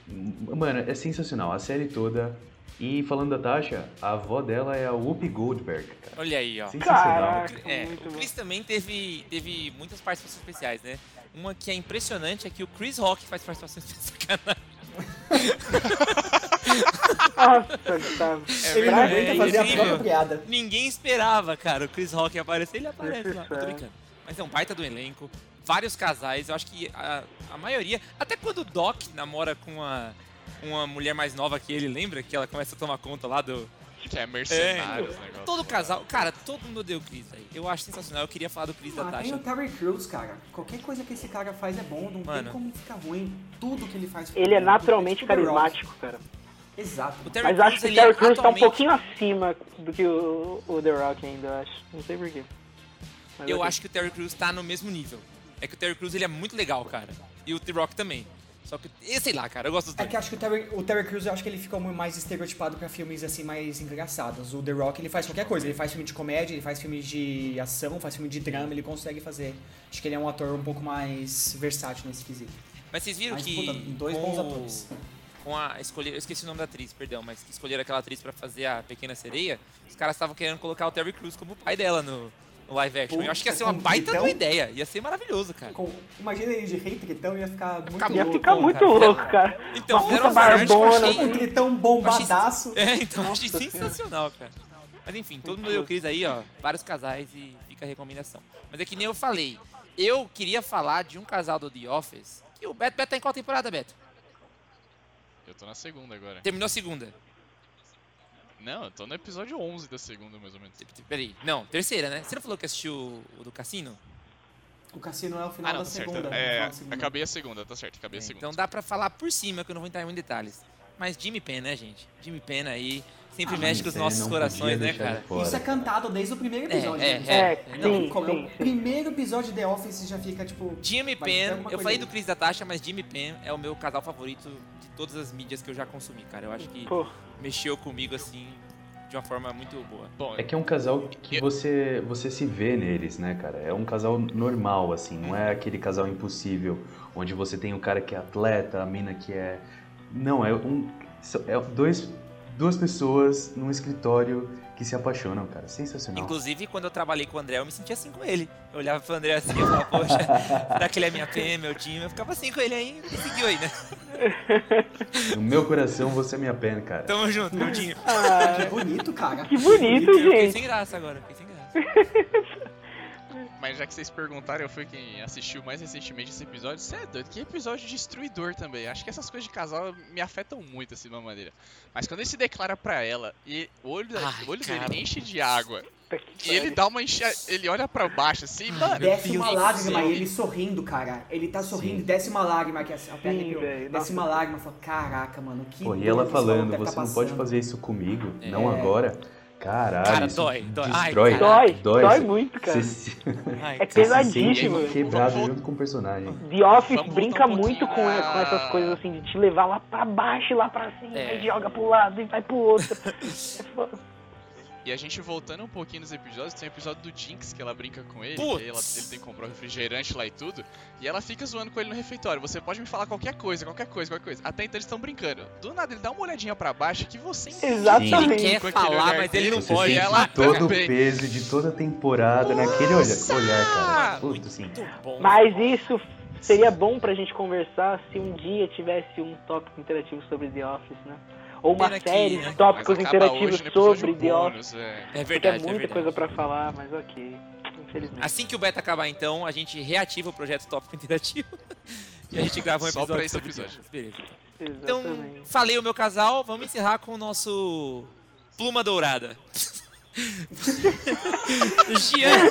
Mano, é sensacional. A série toda. E falando da Tasha, a avó dela é a Whoopi Goldberg, cara. Olha aí, ó. Sensacional. Caraca, É, o bom. Chris também teve, teve muitas participações especiais, né? Uma que é impressionante é que o Chris Rock faz participações especiais. Gustavo. Ele não aguenta é fazer a incrível. própria piada. Ninguém esperava, cara, o Chris Rock aparecer, ele aparece lá. Tô É. brincando. Mas é um baita do elenco, vários casais, eu acho que a, a maioria, até quando o Doc namora com uma, uma mulher mais nova que ele, lembra? Que ela começa a tomar conta lá do... Que é mercenários, É, negócio. Todo casal, cara, todo mundo odeia o Chris aí. Eu acho sensacional, eu queria falar do Chris da Ah, tem Tasha. o Terry Crews, cara. Qualquer coisa que esse cara faz é bom, não Mano. tem como ficar ruim. Tudo que ele faz Ele é bom. naturalmente Rock. carismático, cara. Exato. O Terry Mas Crews, acho que o Terry é Crews tá um atualmente- pouquinho acima do que o, o The Rock ainda, eu acho. Não sei porquê. Mas Eu ok. acho que o Terry Crews tá no mesmo nível. É que o Terry Crews ele é muito legal, cara. E o The-Rock também. Só que, sei lá, cara, eu gosto dos É dois. que eu acho que o Terry, o Terry Crews, eu acho que ele ficou mais estereotipado pra filmes assim mais engraçados. O The Rock, ele faz qualquer coisa. Ele faz filme de comédia, ele faz filme de ação, faz filme de drama, ele consegue fazer. Acho que ele é um ator um pouco mais versátil nesse quesito. Mas vocês viram Mas, que. puta, dois com bons atores. Com a escolher, eu esqueci o nome da atriz, perdão, mas que escolheram aquela atriz pra fazer a Pequena Sereia, os caras estavam querendo colocar o Terry Crews como o pai dela no, no live action. eu acho que ia ser uma baita de então- uma ideia, ia ser maravilhoso, cara. Com- imagina ele de rei tritão, ia ficar muito ficar Ia louco. ficar bom, muito cara. louco, cara. Então, Uma puta que barbona, achei- Um tritão bombadaço. É, então eu achei Nossa sensacional, cara. Mas enfim, todo mundo deu Cris aí, ó. Vários casais e fica a recomendação. Mas é que nem eu falei. Eu queria falar de um casal do The Office. E o Beto, Beto tá em qual temporada, Beto? Eu tô na segunda agora. Terminou a segunda. Não, eu tô no episódio 11 da segunda, mais ou menos. Peraí. Não, terceira, né? Você não falou que assistiu o do Cassino? O cassino é o final Ah, não, da tá certo. segunda. no É, da segunda. acabei a segunda, tá certo, acabei a segunda. Então dá pra falar por cima, que eu não vou entrar em detalhes. Mas Jimmy Penn, né, gente? Jimmy Penn aí sempre Ah, mexe com os nossos corações, né, cara? de. Isso é cantado desde o primeiro episódio. É, né? é, É, é, Não, sim, como é sim, o primeiro episódio de The Office já fica tipo. Jimmy Penn, eu falei aí. do Chris da Tasha, mas Jimmy Penn é o meu casal favorito de todas as mídias que eu já consumi, cara. Eu acho que Pô, mexeu comigo assim de uma forma muito boa. Bom, É que é um casal que você, você se vê neles, né, cara? É um casal normal, assim, não é aquele casal impossível, onde você tem o cara que é atleta, a mina que é. Não, é um. É dois, duas pessoas num escritório que se apaixonam, cara. Sensacional. Inclusive, quando eu trabalhei com o André, eu me sentia assim com ele. Eu olhava pro André assim e falava, poxa, será que ele é minha PM, meu time? Eu ficava assim com ele aí e seguiu aí, né? No meu coração, você é minha pena, cara. Tamo junto, meu time. Que bonito, cara. que bonito, Eu fiquei gente. sem graça agora, fiquei sem graça. Mas já que vocês perguntaram, eu fui quem assistiu mais recentemente esse episódio. Você é doido, que episódio destruidor também. Acho que essas coisas de casal me afetam muito, assim, de uma maneira. Mas quando ele se declara pra ela e o olho, Ai, o olho cara. dele enche de água que e ele dá uma enche... ele olha pra baixo assim, mano. Desce Deus uma lágrima e ele sorrindo, cara. Ele tá sorrindo, Sim. desce uma lágrima aqui, assim, até Sim, Desce uma lágrima e fala, caraca, mano, que Pô, e ela que falando, deve você tá não pode passando." fazer isso comigo, É. não agora. Caralho, Cara, dói, dói. Ai, destrói. cara. Dói, dói, dói muito, cara. Se, Ai, É se pesadíssimo. velho. quebrado Vamos- junto com o personagem. The Office Vamos brinca um muito com, com essas coisas assim, de te levar lá pra baixo e lá pra cima, É. e joga pro lado e vai pro outro. É foda. E a gente voltando um pouquinho nos episódios, tem o episódio do Jinx que ela brinca com ele, ela- ele tem que comprar um refrigerante lá e tudo, e ela fica zoando com ele no refeitório. Você pode me falar qualquer coisa, qualquer coisa, qualquer coisa. Até então eles estão brincando. Do nada ele dá uma olhadinha pra baixo que você Exatamente. Ele quer falar, mas ele não Você pode. sente ela todo o peso de toda a temporada naquele olhar, olhar cara. Puta, assim. bom. Mas isso seria bom pra gente conversar se um dia tivesse um tópico interativo sobre The Office, né? Ou uma Pena que, série né? de tópicos interativos sobre The Office. é. É é verdade, é muita verdade. coisa pra falar, mas ok. Infelizmente. Assim que o beta acabar, então, a gente reativa o projeto Tópico Interativo. e a gente grava um Só episódio pra esse sobre episódio. Beleza. Então, Exatamente. falei o meu casal, vamos encerrar com o nosso Pluma Dourada. Jean,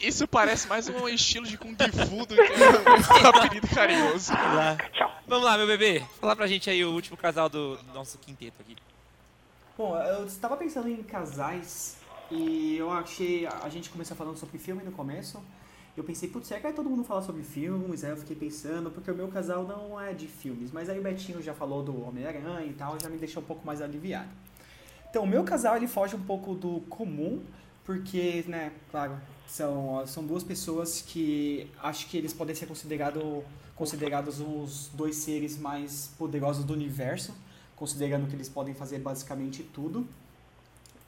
Isso parece mais um estilo de Kung Fu do que um apelido carinhoso. lá. Tchau. Vamos lá, meu bebê. Fala pra gente aí o último casal do nosso quinteto aqui. Bom, eu estava pensando em casais e eu achei. A gente começou falando sobre filme no começo. Eu pensei, putz, será que todo mundo falar sobre filmes? Aí eu fiquei pensando, porque o meu casal não é de filmes. Mas aí o Betinho já falou do Homem-Aranha e tal, já me deixou um pouco mais aliviado. Então, o meu casal ele foge um pouco do comum, porque, né, claro, são, são duas pessoas que acho que eles podem ser considerado, considerados os dois seres mais poderosos do universo, considerando que eles podem fazer basicamente tudo.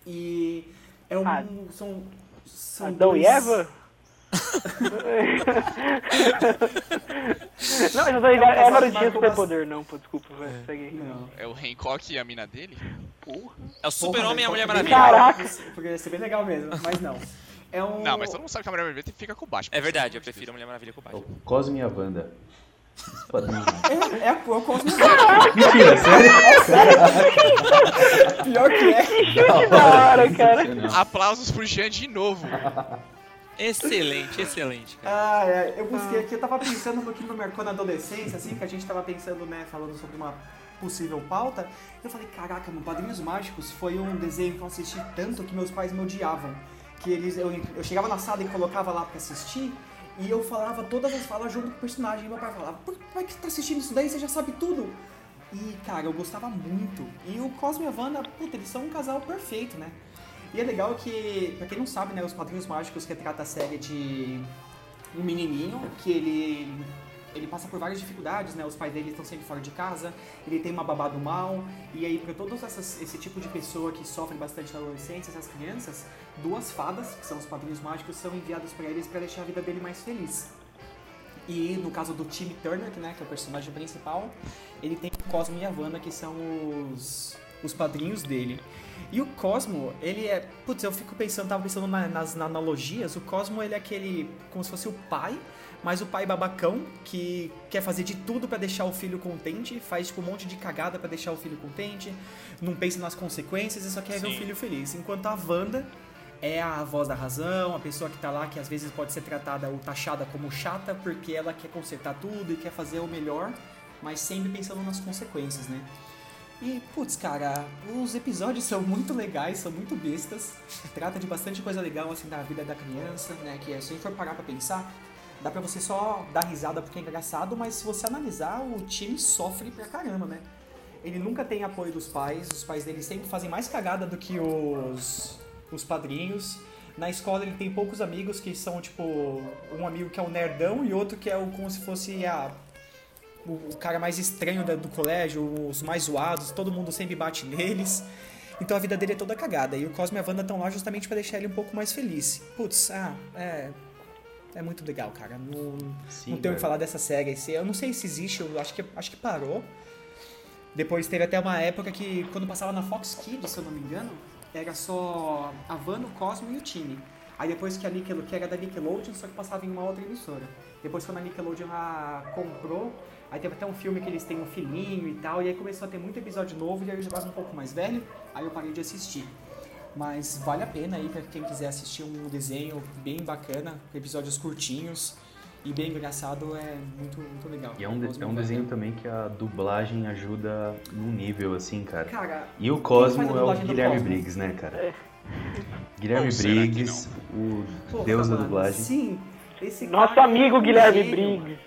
E é um. Ah, são. são Adão e dois- Eva? Não, mas eu tô ligado. É Ela não tinha superpoder, não, pô, desculpa, vai, segue aí. Não. É o Hancock e a mina dele? Porra. É o super-homem e a Mulher Maravilha. Caraca. Porque ia ser bem legal mesmo, mas não. É um... Não, mas todo mundo sabe que a Mulher Maravilha fica com o baixo. É verdade, eu prefiro a Mulher Maravilha com o O Batman. Cosme e a Wanda. Padrinho. É, é a o Cosmo. Mentira, sério? Pior que é. Que da hora, cara. Aplausos pro Jean de novo. Excelente, excelente, cara. Ah, é, eu busquei aqui, eu tava pensando no que me marcou na adolescência, assim, que a gente tava pensando, né, falando sobre uma possível pauta. Eu falei, caraca, no Padrinhos Mágicos foi um desenho que eu assisti tanto que meus pais me odiavam. Que eles, eu, eu chegava na sala e colocava lá pra assistir, e eu falava todas as falas junto com o personagem. E meu pai falava, por que que você tá assistindo isso daí? Você já sabe tudo. E, cara, eu gostava muito. E o Cosmo e a Wanda, puta, eles são um casal perfeito, né? E é legal que, pra quem não sabe, né, os Padrinhos Mágicos retrata a série de um menininho que ele ele passa por várias dificuldades, né? Os pais dele estão sempre fora de casa, ele tem uma babá do mal, e aí para essas, esse tipo de pessoa que sofre bastante na adolescência, essas crianças, duas fadas, que são os padrinhos mágicos, são enviados para eles para deixar a vida dele mais feliz. E no caso do Timmy Turner, né, que é o personagem principal, ele tem Cosmo e a Wanda, que são os, os padrinhos dele. E o Cosmo, ele é. Putz, eu fico pensando, tava pensando na- nas, nas analogias. O Cosmo, ele é aquele. como se fosse o pai, mas o pai babacão, que quer fazer de tudo pra deixar o filho contente, faz tipo um monte de cagada pra deixar o filho contente, não pensa nas consequências e só quer ver o Sim. filho feliz. Enquanto a Wanda é a voz da razão, a pessoa que tá lá que às vezes pode ser tratada ou taxada como chata porque ela quer consertar tudo e quer fazer o melhor, mas sempre pensando nas consequências, né? E, putz, cara, os episódios são muito legais, são muito bestas. Trata de bastante coisa legal, assim, da vida da criança, né? Que se a gente for parar pra pensar, dá pra você só dar risada porque é engraçado, mas se você analisar, o time sofre pra caramba, né? Ele nunca tem apoio dos pais, os pais dele sempre fazem mais cagada do que os, os padrinhos. Na escola ele tem poucos amigos que são, tipo, um amigo que é o nerdão e outro que é o como se fosse a o, cara mais estranho da- do colégio, os mais zoados, todo mundo sempre bate neles. Então a vida dele é toda cagada. E o Cosmo e a Wanda estão lá justamente pra deixar ele um pouco mais feliz. Putz, ah, é. É muito legal, cara. Não, Sim, não tenho o que velho. falar dessa série. Eu não sei se existe, eu acho que, acho que parou. Depois teve até uma época que, quando passava na Fox Kids, se eu não me engano, era só a Wanda, o Cosmo e o time. Aí depois que a Nickelodeon, que era da Nickelodeon, só que passava em uma outra emissora. Depois quando a Nickelodeon a comprou, aí teve até um filme que eles têm um filhinho e tal, e aí começou a ter muito episódio novo, e aí eu já tava um pouco mais velho, aí eu parei de assistir. Mas vale a pena aí pra quem quiser assistir um desenho bem bacana, episódios curtinhos e bem engraçado, é muito, muito legal. E é um, de- é um desenho também que a dublagem ajuda num nível, assim, cara. Cara, E o Cosmo é o Guilherme Cosmo? Briggs, né, cara? Guilherme Ou será que Briggs, o Pô, deus da mano, dublagem. Sim, esse Nosso é amigo um Guilherme. Briggs.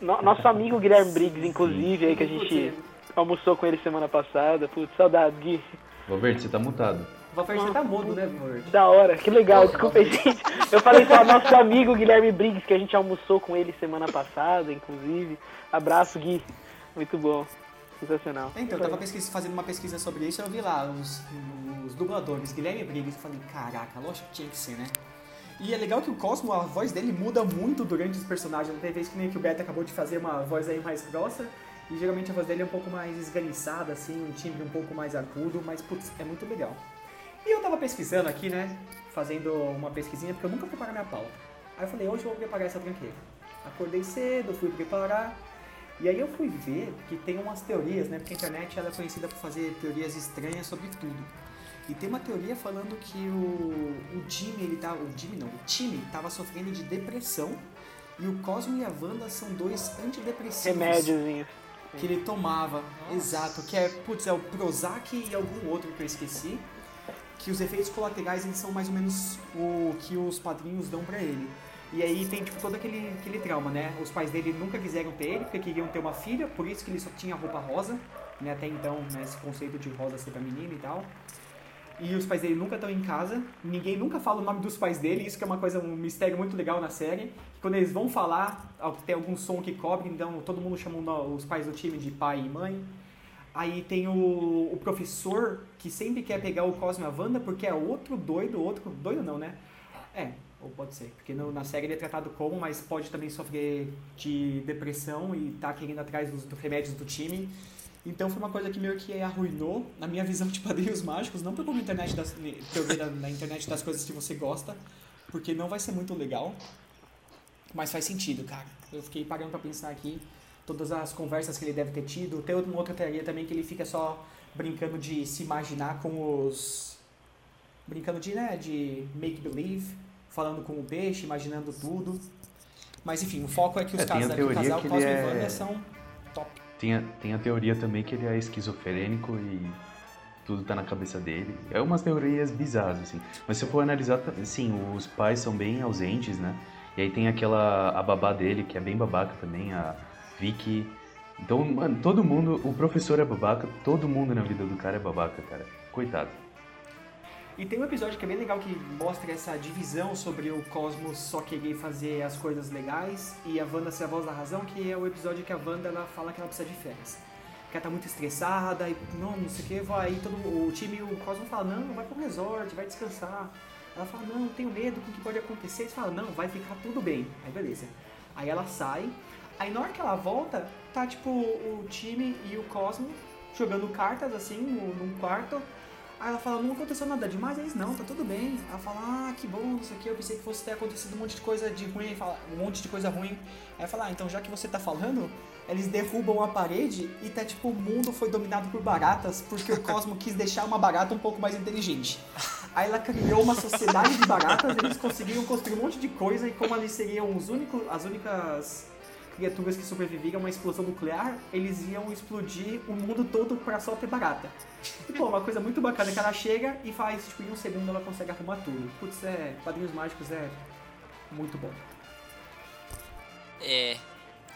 No- nosso amigo Guilherme Briggs, inclusive, aí que a gente almoçou com ele semana passada. Putz, saudade, Gui. Valverde, você tá mutado. Valverde, você tá mudo, né, Valverde? Da hora, que legal, desculpa aí, gente. Eu falei só nosso amigo Guilherme Briggs, que a gente almoçou com ele semana passada, inclusive. Abraço, Gui. Muito bom. Sensacional. Então, eu tava pesquisa- fazendo uma pesquisa sobre isso, eu vi lá os, os dubladores, Guilherme Briggs, eu falei, caraca, lógico que tinha que ser, né? E é legal que o Cosmo, a voz dele muda muito durante os personagens. Tem vez que nem que o Beto acabou de fazer uma voz aí mais grossa. E geralmente a voz dele é um pouco mais esganiçada, assim, um timbre um pouco mais agudo, mas putz, é muito legal. E eu tava pesquisando aqui, né? Fazendo uma pesquisinha, porque eu nunca preparo minha pauta. Aí eu falei, hoje eu vou preparar essa tranqueira. Acordei cedo, fui preparar. E aí eu fui ver que tem umas teorias, né? Porque a internet ela é conhecida por fazer teorias estranhas sobre tudo. E tem uma teoria falando que o, o Jimmy, ele tá. O Jimmy não, o time tava sofrendo de depressão. E o Cosmo e a Wanda são dois antidepressivos Remédiozinho. que ele tomava. Exato, que é, putz, é o Prozac e algum outro que eu esqueci. Que os efeitos colaterais eles são mais ou menos o que os padrinhos dão pra ele. E aí tem tipo todo aquele, aquele trauma, né? Os pais dele nunca quiseram ter ele, porque queriam ter uma filha, por isso que ele só tinha roupa rosa, né? Até então, né, esse conceito de rosa ser pra menina e tal. E os pais dele nunca estão em casa, ninguém nunca fala o nome dos pais dele, isso que é uma coisa, um mistério muito legal na série. Quando eles vão falar, tem algum som que cobre, então todo mundo chama os pais do time de pai e mãe. Aí tem o, o professor que sempre quer pegar o Cosmo e a Wanda porque é outro doido, outro. Doido não, né? É, Ou pode ser. Porque no- na série ele é tratado como, mas pode também sofrer de depressão e tá querendo atrás dos, dos remédios do time. Então foi uma coisa que meio que arruinou, na minha visão, de Padrinhos Mágicos. Não pegou na internet das, teoria da- na internet das coisas que você gosta, porque não vai ser muito legal. Mas faz sentido, cara. Eu fiquei parando pra pensar aqui todas as conversas que ele deve ter tido. Tem uma outra teoria também que ele fica só brincando de se imaginar com os. Brincando de, né, de make believe, falando com o peixe, imaginando tudo. Mas enfim, o foco é que os É, casos aqui, o casal Cosmo e é- Wanda são. Tem a, tem a teoria também que ele é esquizofrênico e tudo tá na cabeça dele. É umas teorias bizarras, assim. Mas se for analisar, tá- sim, os pais são bem ausentes, né? E aí tem aquela, a babá dele, que é bem babaca também, a Vicky. Então, mano, todo mundo, o professor é babaca, todo mundo na vida do cara é babaca, cara. Coitado. E tem um episódio que é bem legal que mostra essa divisão sobre o Cosmos só querer fazer as coisas legais e a Wanda ser a voz da razão, que é o episódio que a Wanda ela fala que ela precisa de férias. Que ela tá muito estressada e não, não sei o que, vai. Todo o time o Cosmos fala, não, vai pro resort, vai descansar. Ela fala, não, tenho medo o que pode acontecer. Eles falam, não, vai ficar tudo bem. Aí beleza. Aí ela sai, aí na hora que ela volta, tá tipo o time e o Cosmos jogando cartas assim num quarto. Aí ela fala, não aconteceu nada demais, eles não, tá tudo bem. Ela fala, ah, que bom, não sei o que, eu pensei que fosse ter acontecido um monte de coisa de ruim, fala, um monte de coisa ruim. Aí fala, ah, então já que você tá falando, eles derrubam a parede e tá tipo, o mundo foi dominado por baratas, porque o Cosmo quis deixar uma barata um pouco mais inteligente. Aí ela criou uma sociedade de baratas, eles conseguiram construir um monte de coisa, e como eles seriam os únicos, as únicas criaturas que sobreviviram a uma explosão nuclear, eles iam explodir o mundo todo pra só ter barata. E, pô, uma coisa muito bacana é que ela chega e faz, tipo, em um segundo ela consegue arrumar tudo. Putz, é, Padrinhos Mágicos é muito bom. É,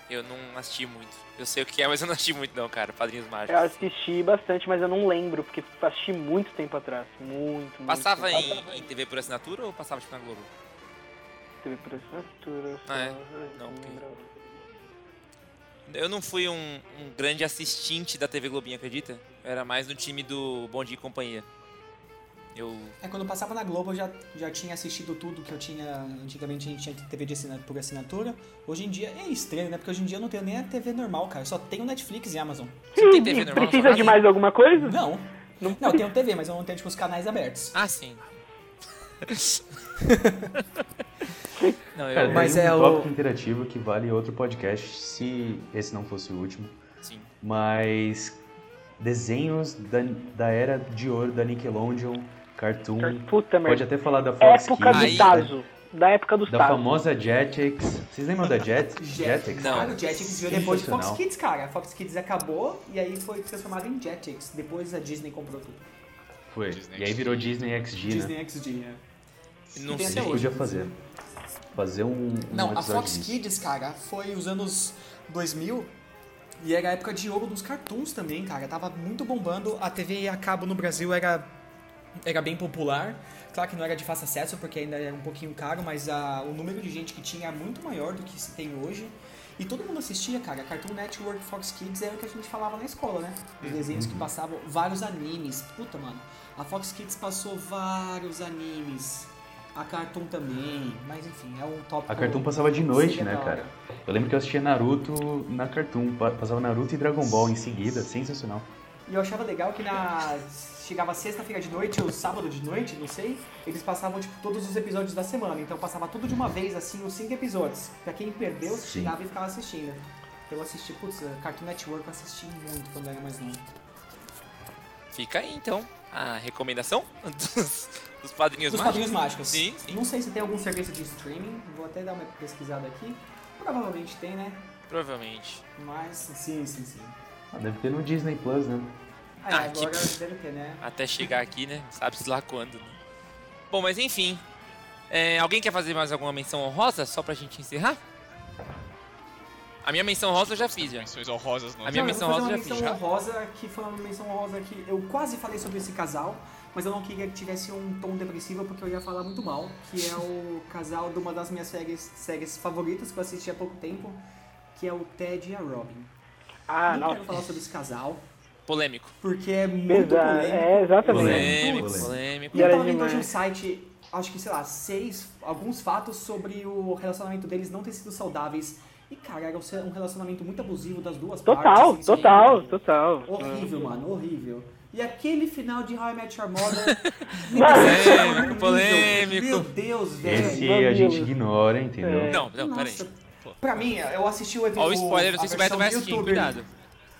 eu não assisti muito. Eu sei o que é, mas eu não assisti muito não, cara. Padrinhos Eu Mágicos. assisti bastante, mas eu não lembro, porque assisti muito tempo atrás. Muito, muito. Passava tempo. em, em TV por assinatura ou passava tipo na Globo? Teve por assinatura, Ah, é? Não, ok. Eu não fui um, um grande assistente da TV Globinho, acredita? Eu era mais no time do Bom Dia e Companhia. Eu... É, quando eu passava na Globo eu já, já tinha assistido tudo que eu tinha. Antigamente a gente tinha TV de assina- por assinatura. Hoje em dia é estranho, né? Porque hoje em dia eu não tenho nem a TV normal, cara. Eu só tenho Netflix e Amazon. Você não tem TV normal? na sua Precisa de mais alguma coisa? Não. Não Não, eu tenho TV, mas eu não tenho, tipo, os canais abertos. Ah, sim. não, eu... Cara, Mas tem um é o- tópico interativo que vale outro podcast, se esse não fosse o último. Sim. Mas desenhos da, da era de ouro da Nickelodeon, Cartoon. Puta Pode merda. até falar da Fox Época do Kids, né? Tazo. Da época do da Tazo. famosa Jetix. Vocês lembram da Jet, Jetix? Não. Cara, o Jetix veio depois de Fox. Kids, cara. A Fox Kids acabou e aí foi transformado em Jetix. Depois a Disney comprou tudo. Foi. Disney E aí virou Disney XG, né? Disney XD, né? Não sei. podia fazer. Fazer um, um Não, a episódio Fox disso. Kids, cara, foi os anos 2000 e era a época de ouro dos cartoons também, cara. Tava muito bombando. A TV a cabo no Brasil era, era bem popular. Claro que não era de fácil acesso, porque ainda era um pouquinho caro, mas a, o número de gente que tinha é muito maior do que se tem hoje. E todo mundo assistia, cara. Cartoon Network, Fox Kids era o que a gente falava na escola, né? Os desenhos Uhum. que passavam, vários animes. Puta, mano. A Fox Kids passou vários animes. A Cartoon também. Mas enfim, é um tópico. A Cartoon passava de noite, seria né, cara? Eu lembro que eu assistia Naruto na Cartoon. Pa- Passava Naruto e Dragon Ball em seguida. Sensacional. E eu achava legal que na. Chegava sexta-feira de noite ou sábado de noite, não sei, eles passavam tipo, todos os episódios da semana. Então passava tudo de uma vez, assim, os cinco episódios. Pra quem perdeu, Sim. chegava e ficava assistindo. Então eu assisti, putz, Cartoon Network eu assisti muito quando era mais novo. Fica aí, então, a recomendação dos, dos padrinhos Dos mágicos. Padrinhos Mágicos. Sim, sim. Não sei se tem algum serviço de streaming, vou até dar uma pesquisada aqui. Provavelmente tem, né? Provavelmente. Mas sim, sim, sim. Ah, deve ter no Disney Plus, né? Ah, que- agora deve ter, né? Até chegar aqui, né? Sabe-se lá quando, né? Bom, mas enfim. É, alguém quer fazer mais alguma menção honrosa? Só pra gente encerrar? A minha menção honrosa eu já fiz, já. Menções honrosas não. A minha Não, menção eu rosa uma já menção fiz, já. honrosa, que foi uma menção honrosa que eu quase falei sobre esse casal, mas eu não queria que tivesse um tom depressivo porque eu ia falar muito mal, que é o casal de uma das minhas séries, séries favoritas que eu assisti há pouco tempo, que é o Ted e a Robin. Ah, não nossa. quero falar sobre esse casal, Polêmico. porque é muito polêmico. é, exatamente. Polêmico, Polêmico. polêmico. E eu tava vendo hoje um site acho que, sei lá, seis, alguns fatos sobre o relacionamento deles não ter sido saudáveis. E, cara, era um relacionamento muito abusivo das duas Total, partes. assim, total, total. Horrível, mano, horrível. E aquele final de How I Met Your Mother. Polêmico, polêmico. Meu Deus, velho. Esse a gente ignora, entendeu? É. Não, não, peraí. Pra mim, eu assisti o Ó, o spoiler, não sei se o Beto vai assistir, YouTube. cuidado.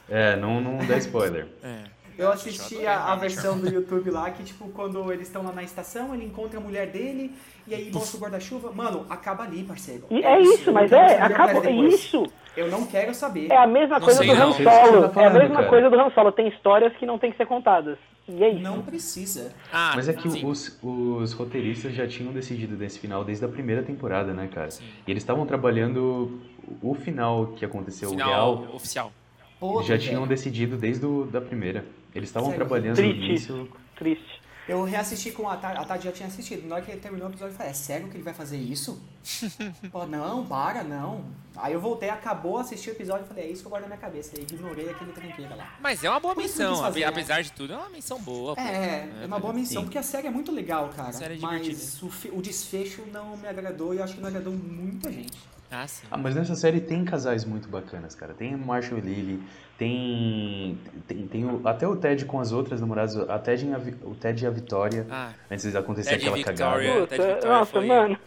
É, não, não dá spoiler. É. Eu assisti a, a versão do YouTube lá que, tipo, quando eles estão lá na estação, ele encontra a mulher dele e aí mostra o guarda-chuva. Mano, acaba ali, parceiro. E é isso, mas é, acaba, é isso. Eu não quero saber. É a mesma Não coisa sei do não. Han você Solo. tá é a mesma cara. coisa do Han Solo. Tem histórias que não tem que ser contadas. E é isso. Não precisa. Ah, Mas é que sim. os, os roteiristas já tinham decidido desse final desde a primeira temporada, né, cara? Sim. E eles estavam trabalhando o final que aconteceu, o Final real, oficial. Pô, já tinham decidido desde o, da primeira. Eles estavam trabalhando Triste. nisso. Triste. Eu reassisti com a Tati, a Tati já tinha assistido. Na hora que ele terminou o episódio, eu falei, é sério que ele vai fazer isso? Pô, não, para, não. Aí eu voltei, acabou, assisti o episódio e falei, é isso que eu guardo na minha cabeça. E ignorei aquele tranqueira lá. Mas é uma boa missão, quis fazer, né? apesar de tudo, é uma missão boa. pô. É, é uma boa missão, Sim. porque a série é muito legal, cara. A série é mas o, o desfecho não me agradou e eu acho que não agradou muita gente. Ah, sim. Ah, mas nessa série tem casais muito bacanas, cara. Tem Marshall e Lily, tem. Tem, tem o- até o Ted com as outras namoradas, a Ted e a, o Ted e a Vitória, Ah, antes de acontecer Ted aquela Victoria. cagada. Ted Puta, Victoria nossa, foi- mano.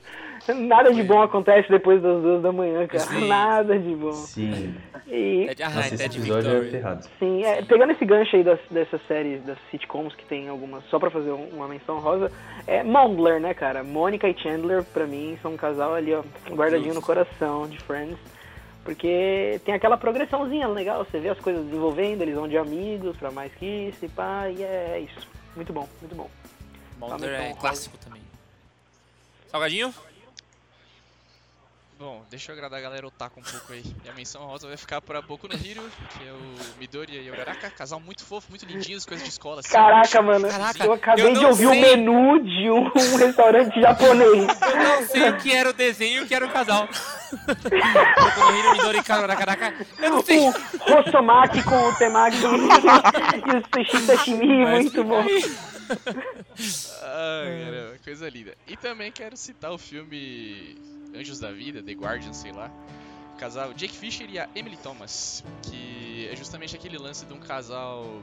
Nada de bom acontece depois das duas da manhã, cara. Sim. Nada de bom. Sim, E, Ted, ah, nossa, esse Ted episódio é ferrado. sim, é, pegando esse gancho aí das, dessas séries, das sitcoms que tem algumas, só pra fazer um- uma menção rosa, é Mondler, né, cara? Mônica e Chandler, pra mim, são um casal ali, ó, guardadinho no coração de Friends. Porque tem aquela progressãozinha legal, você vê as coisas desenvolvendo, eles vão de amigos pra mais que isso e pá, e é isso. Muito bom, muito bom. Mulder Tá é muito clássico também. Salgadinho? Bom, deixa eu agradar a galera otaku um pouco aí. E a menção rosa vai ficar pra Boku no Hero, que é o Midori e o Garaka, casal muito fofo, muito lindinhos, coisas de escola. assim. Caraca, mano, Caraca, eu acabei eu de ouvir o sei. menu de um, um restaurante japonês. Eu não sei o que era o desenho e o que era o casal. Boku no Hero, Midori, Caraca. Eu não sei. O Rosomaki com o temaki e o sushi sashimi, muito bom. Ah, caramba, coisa linda. E também quero citar o filme Anjos da Vida, The Guardian, sei lá. O casal Jake Fisher e a Emily Thomas, que é justamente aquele lance de um casal.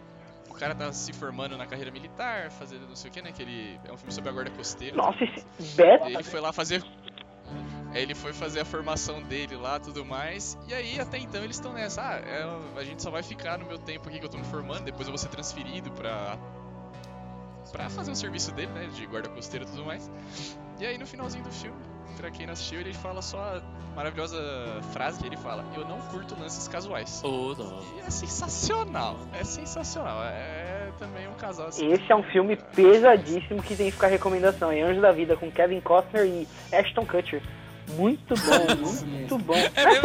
O cara tá se formando na carreira militar, fazendo não sei o que, né? Que ele é um filme sobre a guarda costeira. Nossa, esse Beto, Ele foi lá fazer. Aí Ele foi fazer a formação dele lá tudo mais. E aí, até então, eles estão nessa. Ah, é, a gente só vai ficar no meu tempo aqui que eu tô me formando. Depois eu vou ser transferido pra. pra fazer o serviço dele, né? De guarda costeiro e tudo mais. E aí, no finalzinho do filme, pra quem não assistiu, ele fala só a maravilhosa frase que ele fala: Eu não curto lances casuais. Ô, dó. E é sensacional. É sensacional. É também um casal assim. esse é um filme pesadíssimo que tem que ficar recomendação. É Anjos da Vida com Kevin Costner e Ashton Kutcher. Muito bom, muito bom. É, mesmo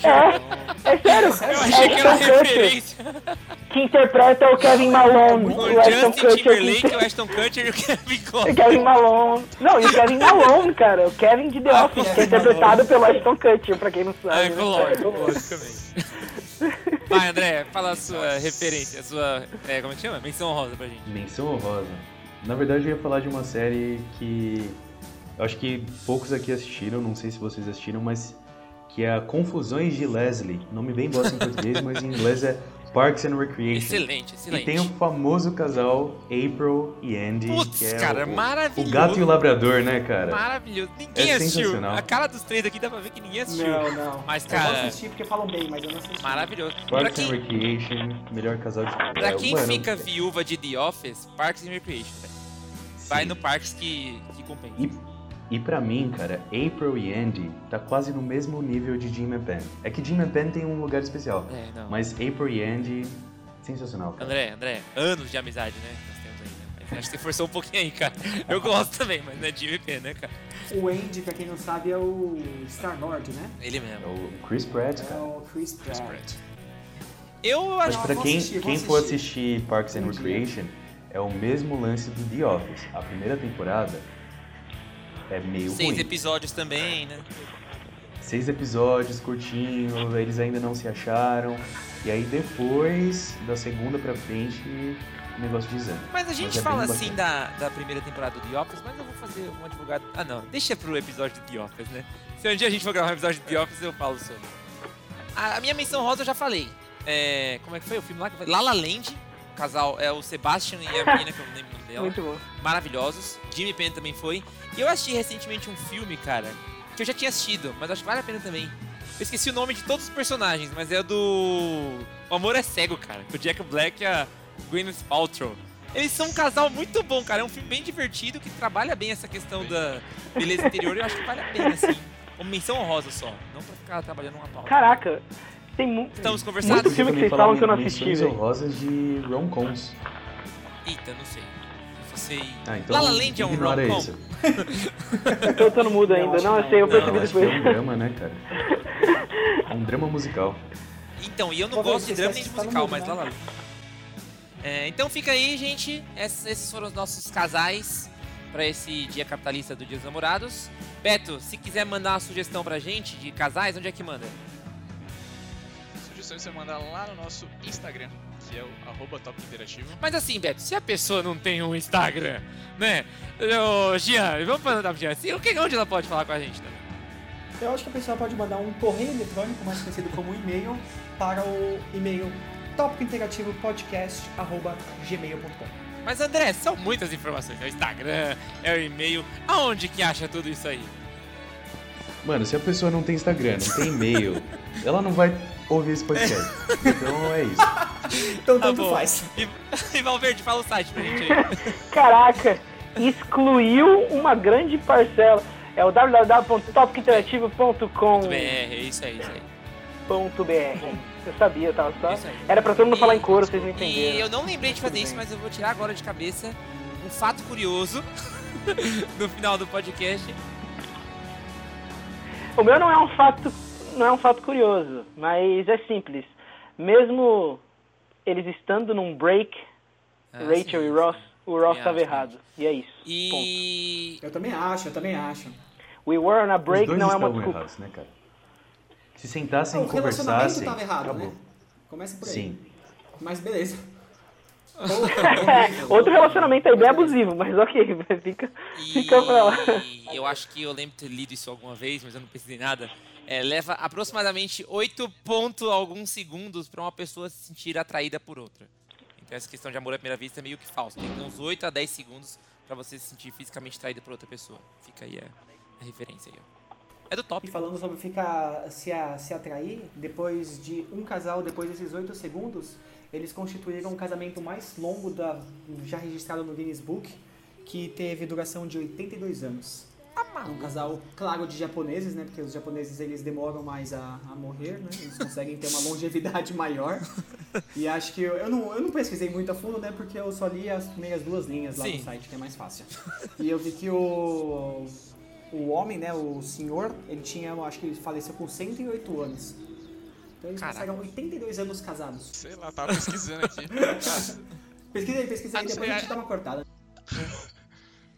sério, é, é sério. Eu achei que era Ashton Kutcher, referência. que interpreta o Kevin Malone. O O Ashton Justin Kutcher que o Ashton Kutcher e o Kevin o Costner. Kevin Malone. Não, e o Kevin Malone, cara. O Kevin de The Ah, Office, que é interpretado pelo Ashton Kutcher, pra quem não Ah, sabe. é lógico, logicamente. Vai, André, fala a sua referência, a sua. É, como é que chama? Menção rosa pra gente. Menção honrosa. Na verdade, eu ia falar de uma série que eu acho que poucos aqui assistiram, não sei se vocês assistiram, mas que é a Confusões de Leslie. Nome bem bosta em português, mas em inglês é Parks and Recreation. Excelente, E excelente. tem o famoso casal April e Andy, Putz, que é cara, o, o maravilhoso. gato e o labrador, né, cara? Maravilhoso. Ninguém É assistiu. sensacional. A cara dos três aqui dá pra ver que ninguém assistiu. Não, não. Mas, Eu vou cara, assistir porque falam bem, mas eu não assisti. maravilhoso. Parks and quem, Recreation, melhor casal de pra é, quem mano, fica viúva de The Office, Parks and Recreation, velho. Vai no Parks que, que compensa. E, e pra mim, cara, April e Andy tá quase no mesmo nível de Jim and Pam. É que Jim and Pam tem um lugar especial. É, não. Mas April e Andy, sensacional, cara. André, André, anos de amizade, né? Nós temos aí, né? Mas acho que você forçou um pouquinho aí, cara. Eu gosto também, mas não é de MP, né, cara? O Andy, pra quem não sabe, é o Star-Lord, né? Ele É mesmo. o Chris Pratt, É cara. o Chris Pratt. Eu Mas acho pra vou quem, assistir, quem for assistir. Parks and. Recreation, é o mesmo lance do The Office. A primeira temporada é meio seis ruim. episódios também, né? Seis episódios, curtinho, eles ainda não se acharam. E aí depois, da segunda pra frente, negócio de exame. Mas a gente é fala assim da, da primeira temporada do The Office, mas eu vou fazer um advogado. Ah, não, deixa pro episódio do The Office, né? Se um dia a gente for gravar um episódio do The Office, eu falo sobre. A, a minha menção rosa eu já falei. É, como é que foi o filme lá? La La Land. Casal é o Sebastian e a menina, que eu não lembro o nome dela. Muito bom. Maravilhosos. Jimmy Penn também foi. E eu assisti recentemente um filme, cara, que eu já tinha assistido, mas acho que vale a pena também. Eu esqueci o nome de todos os personagens, mas é o do. O Amor é Cego, cara. Com o Jack Black e a Gwyneth Paltrow. Eles são um casal muito bom, cara. É um filme bem divertido que trabalha bem essa questão da beleza interior. Eu acho que vale a pena, assim. Uma menção honrosa só. Não pra ficar trabalhando uma pauta. Caraca, tem mu Estamos conversando? Muito filme que vocês falam que eu não assisti, velho. honrosas de rom-coms. Eita, não sei. Não sei. Ah, então La La Land é um rom-com? eu tô no mudo ainda. Não, eu sei, eu não. percebi Não, depois. é um drama, né, cara? É um drama musical. Então, e eu não Pô, gosto de você drama nem de musical, mundo, mas né? lá lá. É, então fica aí, gente. Esses, esses foram os nossos casais pra esse dia capitalista do Dia dos Namorados. Beto, se quiser mandar uma sugestão pra gente de casais, onde é que manda? Sugestões você manda lá no nosso Instagram, que é o arroba Top Interativo. Mas assim, Beto, se a pessoa não tem um Instagram, né? Ô, Jean, vamos perguntar pro O que, onde ela pode falar com a gente também? Eu acho que a pessoa pode mandar um correio eletrônico, mais conhecido como e-mail, para o e-mail topicointerativopodcast.gmail.com Mas André, são muitas informações. É o Instagram, é o e-mail. Aonde que acha tudo isso aí? Mano, se a pessoa não tem Instagram, não tem e-mail, ela não vai ouvir esse podcast. Então é isso. Então Tá tanto bom. faz. E, e Valverde, fala o site pra gente aí. Caraca, excluiu uma grande parcela. É o www.topicinterativo.com.br. BR, é isso aí, isso aí. Eu sabia, tava só. Era pra todo mundo falar em E- coro, vocês não E entenderam. eu não lembrei de fazer isso, mas eu vou tirar agora de cabeça um fato curioso no final do podcast. O meu não é um fato, não é um fato curioso, mas é simples. Mesmo eles estando num break, Ah, Rachel sim, e Ross, o Ross estava acho, errado. E é isso. E. Eu também acho, eu também acho. We were on a break não é uma desculpa. errados, né, cara? Se sentassem o e relacionamento conversassem. tava errado, acabou. né? Começa por aí. Sim. Mas beleza. Outro relacionamento aí bem abusivo, mas ok, fica, E fica pra lá. eu acho que eu lembro de ter lido isso alguma vez, mas eu não pesquisei nada. É, leva aproximadamente 8 ponto alguns segundos pra uma pessoa se sentir atraída por outra. Então essa questão de amor à primeira vista é meio que falso. Tem uns 8 a 10 segundos pra você se sentir fisicamente atraída por outra pessoa. Fica aí a, a referência aí, ó. É do E top. falando sobre ficar se, a- se atrair, depois de um casal, depois desses oito segundos, eles constituíram um casamento mais longo da, já registrado no Guinness Book, que teve duração de 82 anos. Um casal, claro, de japoneses, né? Porque os japoneses eles demoram mais a, a morrer, né? Eles conseguem ter uma longevidade maior. E acho que eu, eu, não, eu não pesquisei muito a fundo, né? Porque eu só li as primeiras duas linhas lá Sim. no site, que é mais fácil. E eu vi que o, o homem, né? O senhor, ele tinha, eu acho que ele faleceu com 108 anos. Então eles Caraca. passaram 82 anos casados. Sei lá, tava pesquisando aqui. Pesquisa aí, pesquisa aí, Ah, depois a gente é- dá uma cortada.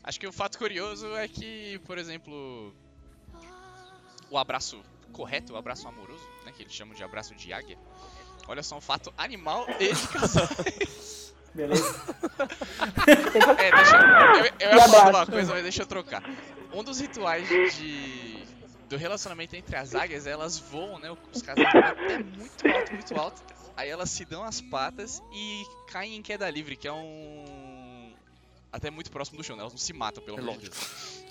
Acho que o fato curioso é que, por exemplo, o abraço correto, o abraço amoroso, né, que eles chamam de abraço de águia. Olha só, um fato animal e de casal. Beleza? É, deixa eu, eu, eu ia falar uma coisa, mas deixa eu trocar. Um dos rituais de do relacionamento entre as águias, elas voam, né? Os casais voam até muito alto, muito alto. Aí elas se dão as patas e caem em queda livre, que é um até muito próximo do chão, né? Elas não se matam, pelo É amor de lógico. Deus.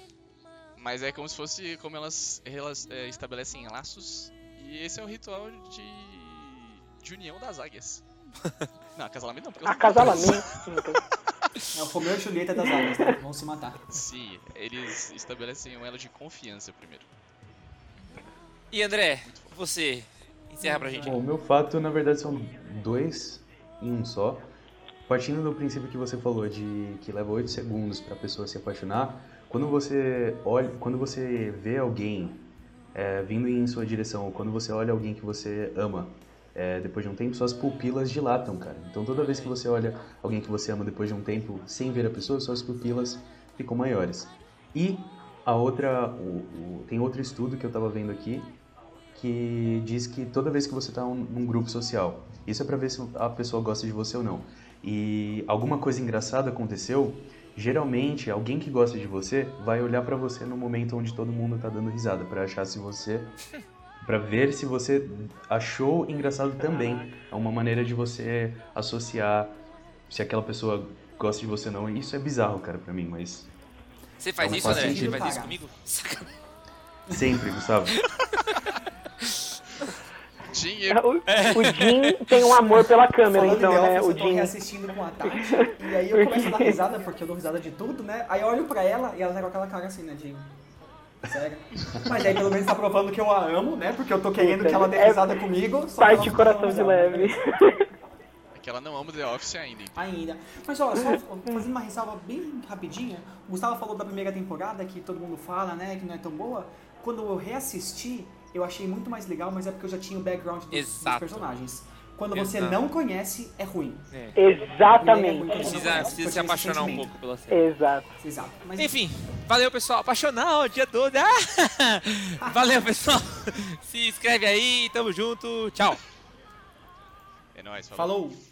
Mas é como se fosse como elas, elas é, estabelecem laços. E esse é o ritual de, de união das águias. Não, acasalamento não, porque Acasalamento. É o Romeu e Julieta das águas, né? Vão se matar. Sim, eles estabelecem um elo de confiança primeiro. E André, você encerra pra gente. Bom, o meu fato, na verdade, são dois em um só. Partindo do princípio que você falou de que leva 8 segundos para a pessoa se apaixonar, quando você olha, quando você vê alguém é, vindo em sua direção, ou quando você olha alguém que você ama, é, depois de um tempo, suas pupilas dilatam, cara. Então toda vez que você olha alguém que você ama depois de um tempo sem ver a pessoa, suas pupilas ficam maiores. E a outra, o- o- tem outro estudo que eu tava vendo aqui que diz que toda vez que você está num grupo social, isso é para ver se a pessoa gosta de você ou não. E alguma coisa engraçada aconteceu, geralmente alguém que gosta de você vai olhar pra você no momento onde todo mundo tá dando risada pra achar se você Pra ver se você achou engraçado também. É uma maneira de você associar se aquela pessoa gosta de você ou não. Isso é bizarro, cara, pra mim, mas Você faz Não isso, faz André? Você faz isso comigo? sempre, Gustavo. Dinheiro. O, o Jim tem um amor pela câmera, Falando então, né? Office, O eu tô Jim. reassistindo com a Tati, e aí eu começo a dar risada, porque eu dou risada de tudo, né? Aí eu olho pra ela e ela tá com aquela cara assim, né, Jim? Sério? Mas aí pelo menos tá provando que eu a amo, né? Porque eu tô querendo que ela dê É risada comigo. que ela Parte de tá coração de leve. né? É que ela não ama The Office ainda. então. Ainda. Mas ó, só fazendo uma ressalva bem rapidinha, o Gustavo falou da primeira temporada, que todo mundo fala, né, que não é tão boa. Quando eu reassisti, eu achei muito mais legal, mas é porque eu já tinha o background dos, dos personagens. Quando você Exato. não conhece, é ruim. É. Exatamente. Precisa, precisa se apaixonar um pouco pela série. Exato. Exato. Mas Enfim, valeu pessoal. Apaixonar o dia todo. Ah! Valeu pessoal. Se inscreve aí, tamo junto. Tchau. É nóis, falou. falou.